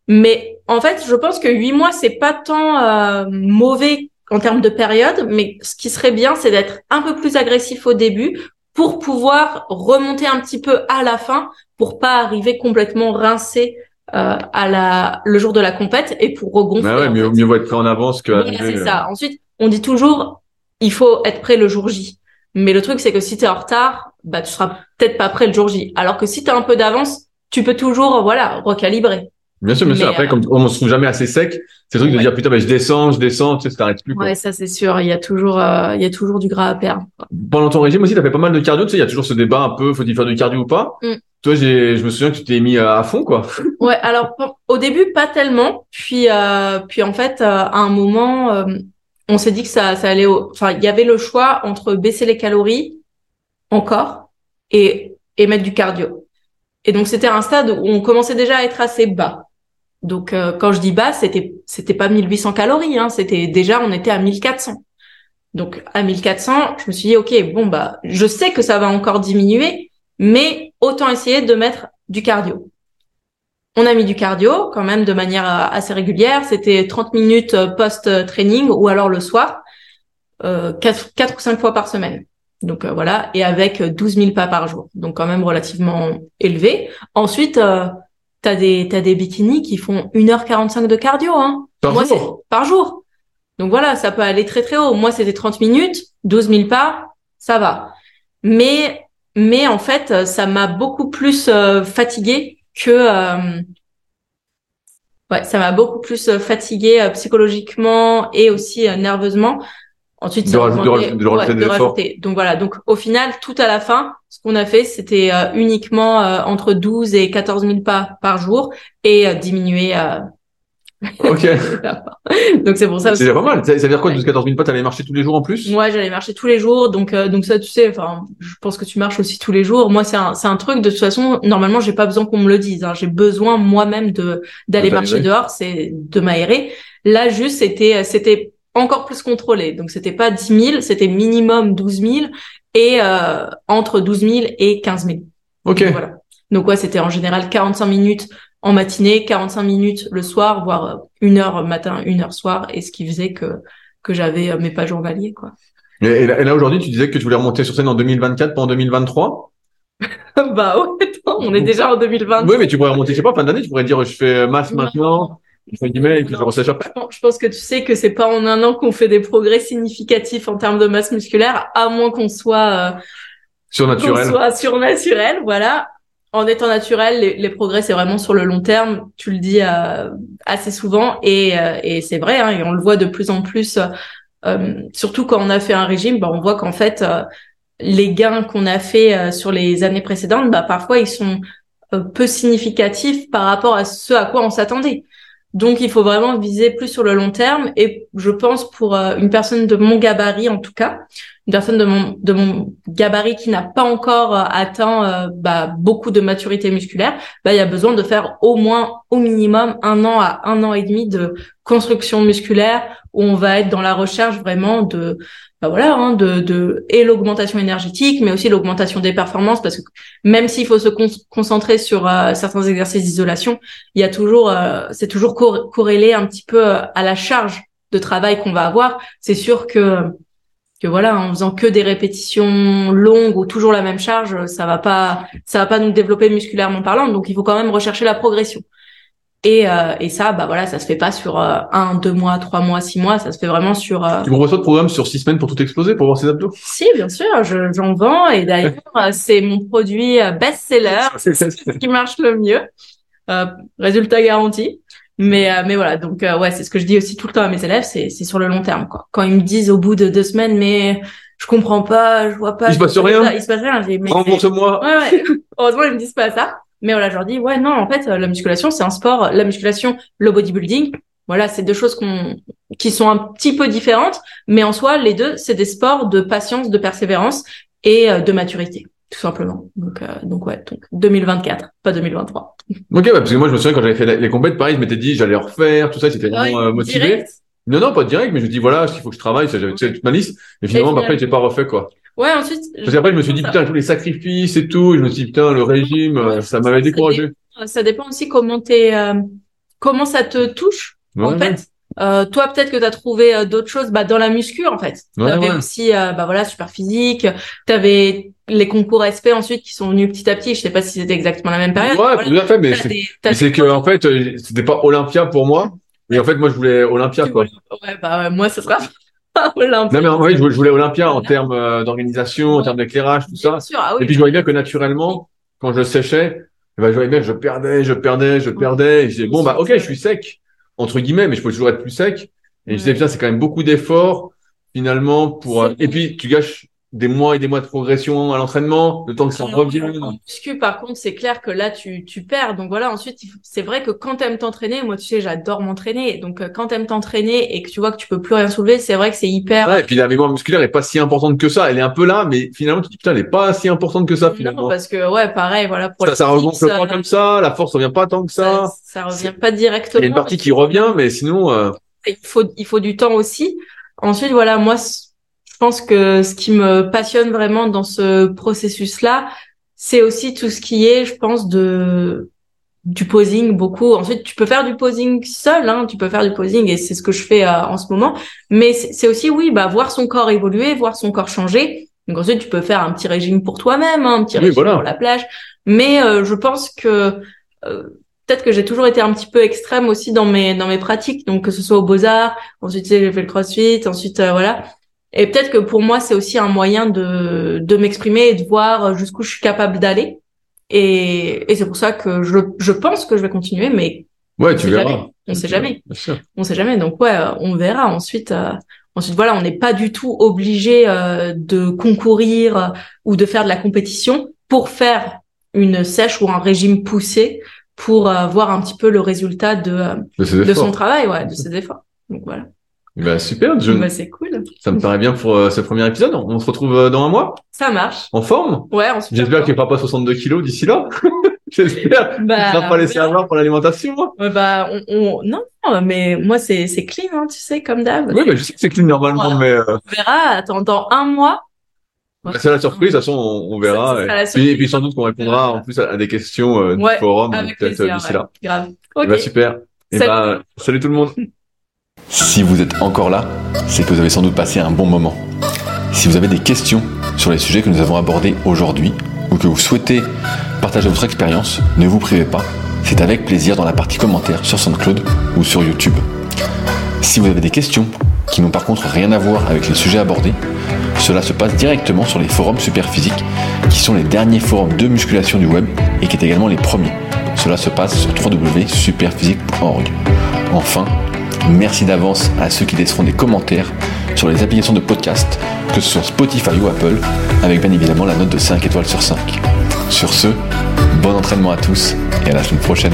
Mais en fait, je pense que huit mois c'est pas tant euh, mauvais en termes de période, mais ce qui serait bien, c'est d'être un peu plus agressif au début pour pouvoir remonter un petit peu à la fin, pour pas arriver complètement rincé euh, à la le jour de la compète et pour regonfler. Bah ouais, mieux, mieux vaut être prêt en avance que. c'est ça. Ensuite, on dit toujours il faut être prêt le jour J. Mais le truc, c'est que si tu es en retard, bah, tu seras peut-être pas prêt le jour J. Alors que si tu as un peu d'avance, tu peux toujours, voilà, recalibrer. Bien sûr, bien sûr. Après, euh, comme on se trouve jamais assez sec, c'est le truc de dire putain, bah, je descends, je descends, tu sais, t'arrêtes plus. Quoi. Ouais, ça c'est sûr. Il y a toujours, euh, il y a toujours du gras à perdre. Pendant ton régime aussi, t'as fait pas mal de cardio. Tu sais, il y a toujours ce débat un peu, faut-il faire du cardio ou pas? Mm. Toi, j'ai, je me souviens que tu t'es mis à fond, quoi. Ouais. Alors, au début, pas tellement. Puis, euh, puis en fait, à un moment, on s'est dit que ça, ça allait, enfin, il y avait le choix entre baisser les calories encore et, et mettre du cardio. Et donc c'était un stade où on commençait déjà à être assez bas. Donc euh, quand je dis bas, c'était c'était pas 1800 calories, hein, c'était déjà on était à 1400. Donc à 1400, je me suis dit ok bon bah je sais que ça va encore diminuer, mais autant essayer de mettre du cardio. On a mis du cardio quand même de manière euh, assez régulière. C'était 30 minutes euh, post-training ou alors le soir, euh, 4, 4 ou 5 fois par semaine. Donc euh, voilà, et avec 12 000 pas par jour. Donc quand même relativement élevé. Ensuite, euh, t'as des t'as des bikinis qui font 1h45 de cardio. Hein. Par jour Par jour. Donc voilà, ça peut aller très très haut. Moi, c'était 30 minutes, 12 000 pas, ça va. Mais mais en fait, ça m'a beaucoup plus euh, fatigué que euh, ouais, ça m'a beaucoup plus euh, fatiguée euh, psychologiquement et aussi nerveusement Ensuite, De ça rajouter- de augmentait- rajouter- de rajouter. Donc voilà. Donc au final, tout à la fin, ce qu'on a fait, c'était euh, uniquement euh, entre 12 et 14 000 pas par jour et euh, diminuer. Ok. donc c'est pour ça. C'est pas mal. Ça, veut dire quoi, Ouais. 12-14 000 pas, t'allais marcher tous les jours en plus? Moi, j'allais marcher tous les jours, donc euh, donc ça, tu sais, enfin, je pense que tu marches aussi tous les jours. Moi, c'est un c'est un truc de toute façon. Normalement, j'ai pas besoin qu'on me le dise. Hein. J'ai besoin moi-même de d'aller marcher dehors, c'est de m'aérer. Là, juste, c'était c'était encore plus contrôlé. Donc, c'était pas 10 000, c'était minimum 12 000 et euh, entre 12 000 et 15 000. Ok. Donc, voilà. Donc ouais, c'était en général 45 minutes en matinée, 45 minutes le soir, voire euh, une heure matin, une heure soir, et ce qui faisait que que j'avais euh, mes pages journaliers, quoi. Et, là, aujourd'hui, tu disais que tu voulais remonter sur scène en 2024, pas en 2023? bah ouais, attends, on est déjà en 2020. Oui, mais tu pourrais remonter, je sais pas, fin d'année, tu pourrais dire, je fais masse maintenant, entre guillemets, et puis je après. Je pense que tu sais que c'est pas en un an qu'on fait des progrès significatifs en termes de masse musculaire, à moins qu'on soit euh, Surnaturel. qu'on soit surnaturel, voilà. En étant naturel, les, progrès c'est vraiment sur le long terme. Tu le dis euh, assez souvent et, euh, c'est vrai, hein, et on le voit de plus en plus. euh, surtout quand on a fait un régime, bah, on voit qu'en fait les gains qu'on a fait sur les années précédentes, bah, parfois ils sont peu significatifs par rapport à ce à quoi on s'attendait. Donc il faut vraiment viser plus sur le long terme et je pense pour euh, une personne de mon gabarit en tout cas, une personne de mon de mon gabarit qui n'a pas encore euh, atteint euh, bah, beaucoup de maturité musculaire, bah il y a besoin de faire au moins au minimum un an à un an et demi de construction musculaire où on va être dans la recherche vraiment de bah voilà hein, de de et l'augmentation énergétique mais aussi l'augmentation des performances parce que même s'il faut se con- concentrer sur euh, certains exercices d'isolation, il y a toujours euh, c'est toujours cor- corrélé un petit peu euh, à la charge de travail qu'on va avoir. C'est sûr que que voilà, en faisant que des répétitions longues ou toujours la même charge, ça va pas, ça va pas nous développer musculairement parlant. Donc, il faut quand même rechercher la progression. Et, euh, et ça, bah voilà, ça se fait pas sur euh, un, deux mois, trois mois, six mois. Ça se fait vraiment sur. euh, Tu me reçois de programme sur six semaines pour tout exploser, pour voir ses abdos? Si, bien sûr, je- j'en vends et d'ailleurs, euh, c'est mon produit euh, best-seller, c'est ce qui marche le mieux. Euh, résultat garanti. Mais euh, mais voilà, donc euh, ouais, c'est ce que je dis aussi tout le temps à mes élèves, c'est c'est sur le long terme quoi. Quand ils me disent au bout de deux semaines, mais je comprends pas, je vois pas, Il se passe pas rien. ça, il se passe rien. J'ai mais- Rembourse-moi. Ouais ouais. Heureusement ils me disent pas ça. Mais voilà, je leur dis ouais non, en fait, euh, la musculation c'est un sport. La musculation, le bodybuilding, voilà, c'est deux choses qu'on qui sont un petit peu différentes, mais en soi, les deux, c'est des sports de patience, de persévérance et euh, de maturité, tout simplement. Donc, euh, donc ouais, donc 2024, pas 2023. Ok, ouais, parce que moi, je me souviens quand j'avais fait les- les compètes, pareil, je m'étais dit, j'allais refaire, tout ça, c'était vraiment euh, motivé. Direct. Non, non, pas direct, mais je me dis, voilà, il faut que je travaille, ça, j'avais toute ma liste. Et finalement, bah, après, j'ai pas refait, quoi. Ouais, ensuite. Parce qu'après, je me suis dit, putain, tous les sacrifices et tout, et je me suis dit, putain, le régime, euh, ça m'avait découragé. Ça dépend aussi comment t'es, euh, comment ça te touche, en Ouais, fait. Euh, toi, peut-être que tu as trouvé euh, d'autres choses bah, dans la muscu, en fait. Ouais, T'avais aussi, euh, bah voilà, super physique. T'avais les concours SP ensuite qui sont venus petit à petit. Je sais pas si c'était exactement la même période. Ouais, Voilà. tout à fait, mais c'est mais que, en fait, euh, c'était pas Olympia pour moi. Et en fait, moi, je voulais Olympia, quoi. Ouais, bah moi, ce sera Olympia. Non, mais en vrai, je voulais, Olympia en termes euh, d'organisation, en termes d'éclairage, tout ça. Sûr, ah oui. Et puis je voyais bien que naturellement, quand je séchais, eh ben, je voyais bien que je perdais, je perdais, je perdais. Et je disais, bon, bah, ok, je suis sec, entre guillemets, mais je peux toujours être plus sec. Et je disais, putain, c'est quand même beaucoup d'efforts, finalement, pour, euh, et puis, tu gâches des mois et des mois de progression à l'entraînement, le temps que ça Alors, revienne. En muscu, par contre, c'est clair que là, tu, tu perds. Donc voilà, ensuite, c'est vrai que quand t'aimes t'entraîner, moi, tu sais, j'adore m'entraîner. Donc, euh, quand t'aimes t'entraîner et que tu vois que tu peux plus rien soulever, c'est vrai que c'est hyper... Ouais, et puis la mémoire musculaire est pas si importante que ça. Elle est un peu là, mais finalement, tu te dis, putain, elle est pas si importante que ça, Non, finalement. parce que, ouais, pareil, voilà, pour Ça, ça regonfle fixes, pas euh, comme ça, la force revient pas tant que ça. ça, ça revient pas directement. Il y a une partie qui revient, mais sinon, euh, il faut il faut du temps aussi. Ensuite voilà, moi je pense que ce qui me passionne vraiment dans ce processus là, c'est aussi tout ce qui est je pense de du posing beaucoup. Ensuite, tu peux faire du posing seul, hein, tu peux faire du posing et c'est ce que je fais euh, en ce moment. Mais c'est aussi oui, bah voir son corps évoluer, voir son corps changer. Donc ensuite, tu peux faire un petit régime pour toi-même, hein, un petit Oui, régime voilà. pour la plage. Mais euh, je pense que euh, peut-être que j'ai toujours été un petit peu extrême aussi dans mes dans mes pratiques. Donc que ce soit au Beaux Arts, ensuite tu sais, j'ai fait le CrossFit, ensuite euh, voilà. Et peut-être que pour moi, c'est aussi un moyen de de m'exprimer et de voir jusqu'où je suis capable d'aller. Et, et c'est pour ça que je, je pense que je vais continuer, mais ouais, on tu sait verras. jamais. On sait jamais. Bien sûr. On sait jamais. Donc ouais, euh, on verra. Ensuite, euh, Ensuite, voilà, on n'est pas du tout obligé euh, de concourir ou de faire de la compétition pour faire une sèche ou un régime poussé pour euh, voir un petit peu le résultat de, de, son travail, ouais, de ses efforts. Donc voilà. Bah, super, Bah, c'est cool. Ça me paraît bien pour ce premier épisode. On se retrouve dans un mois? Ça marche. En forme? Ouais, on J'espère qu'il ne fera pas 62 kilos d'ici là. J'espère. Bah, tu pas laisser avoir pour l'alimentation. bah, on, on, non, mais moi, c'est, c'est clean, hein, tu sais, comme d'hab. Oui, mais je sais que c'est clean normalement, mais. Euh... On verra, attends, dans un mois. Bah, c'est la surprise, de toute façon, on, on verra. et, puis, et, puis, sans doute qu'on répondra en plus à, des questions euh, du forum, peut-être euh, d'ici là. Grave. Okay. Bah, super. Et salut. bah, salut tout le monde. Si vous êtes encore là, c'est que vous avez sans doute passé un bon moment. Si vous avez des questions sur les sujets que nous avons abordés aujourd'hui, ou que vous souhaitez partager votre expérience, ne vous privez pas. C'est avec plaisir dans la partie commentaires sur SoundCloud ou sur YouTube. Si vous avez des questions qui n'ont par contre rien à voir avec les sujets abordés, cela se passe directement sur les forums Superphysique, qui sont les derniers forums de musculation du web et qui est également les premiers. Cela se passe sur www.superphysique.org. Enfin, merci d'avance à ceux qui laisseront des commentaires sur les applications de podcast, que ce soit Spotify ou Apple, avec bien évidemment la note de 5 étoiles sur 5. Sur ce, bon entraînement à tous et à la semaine prochaine.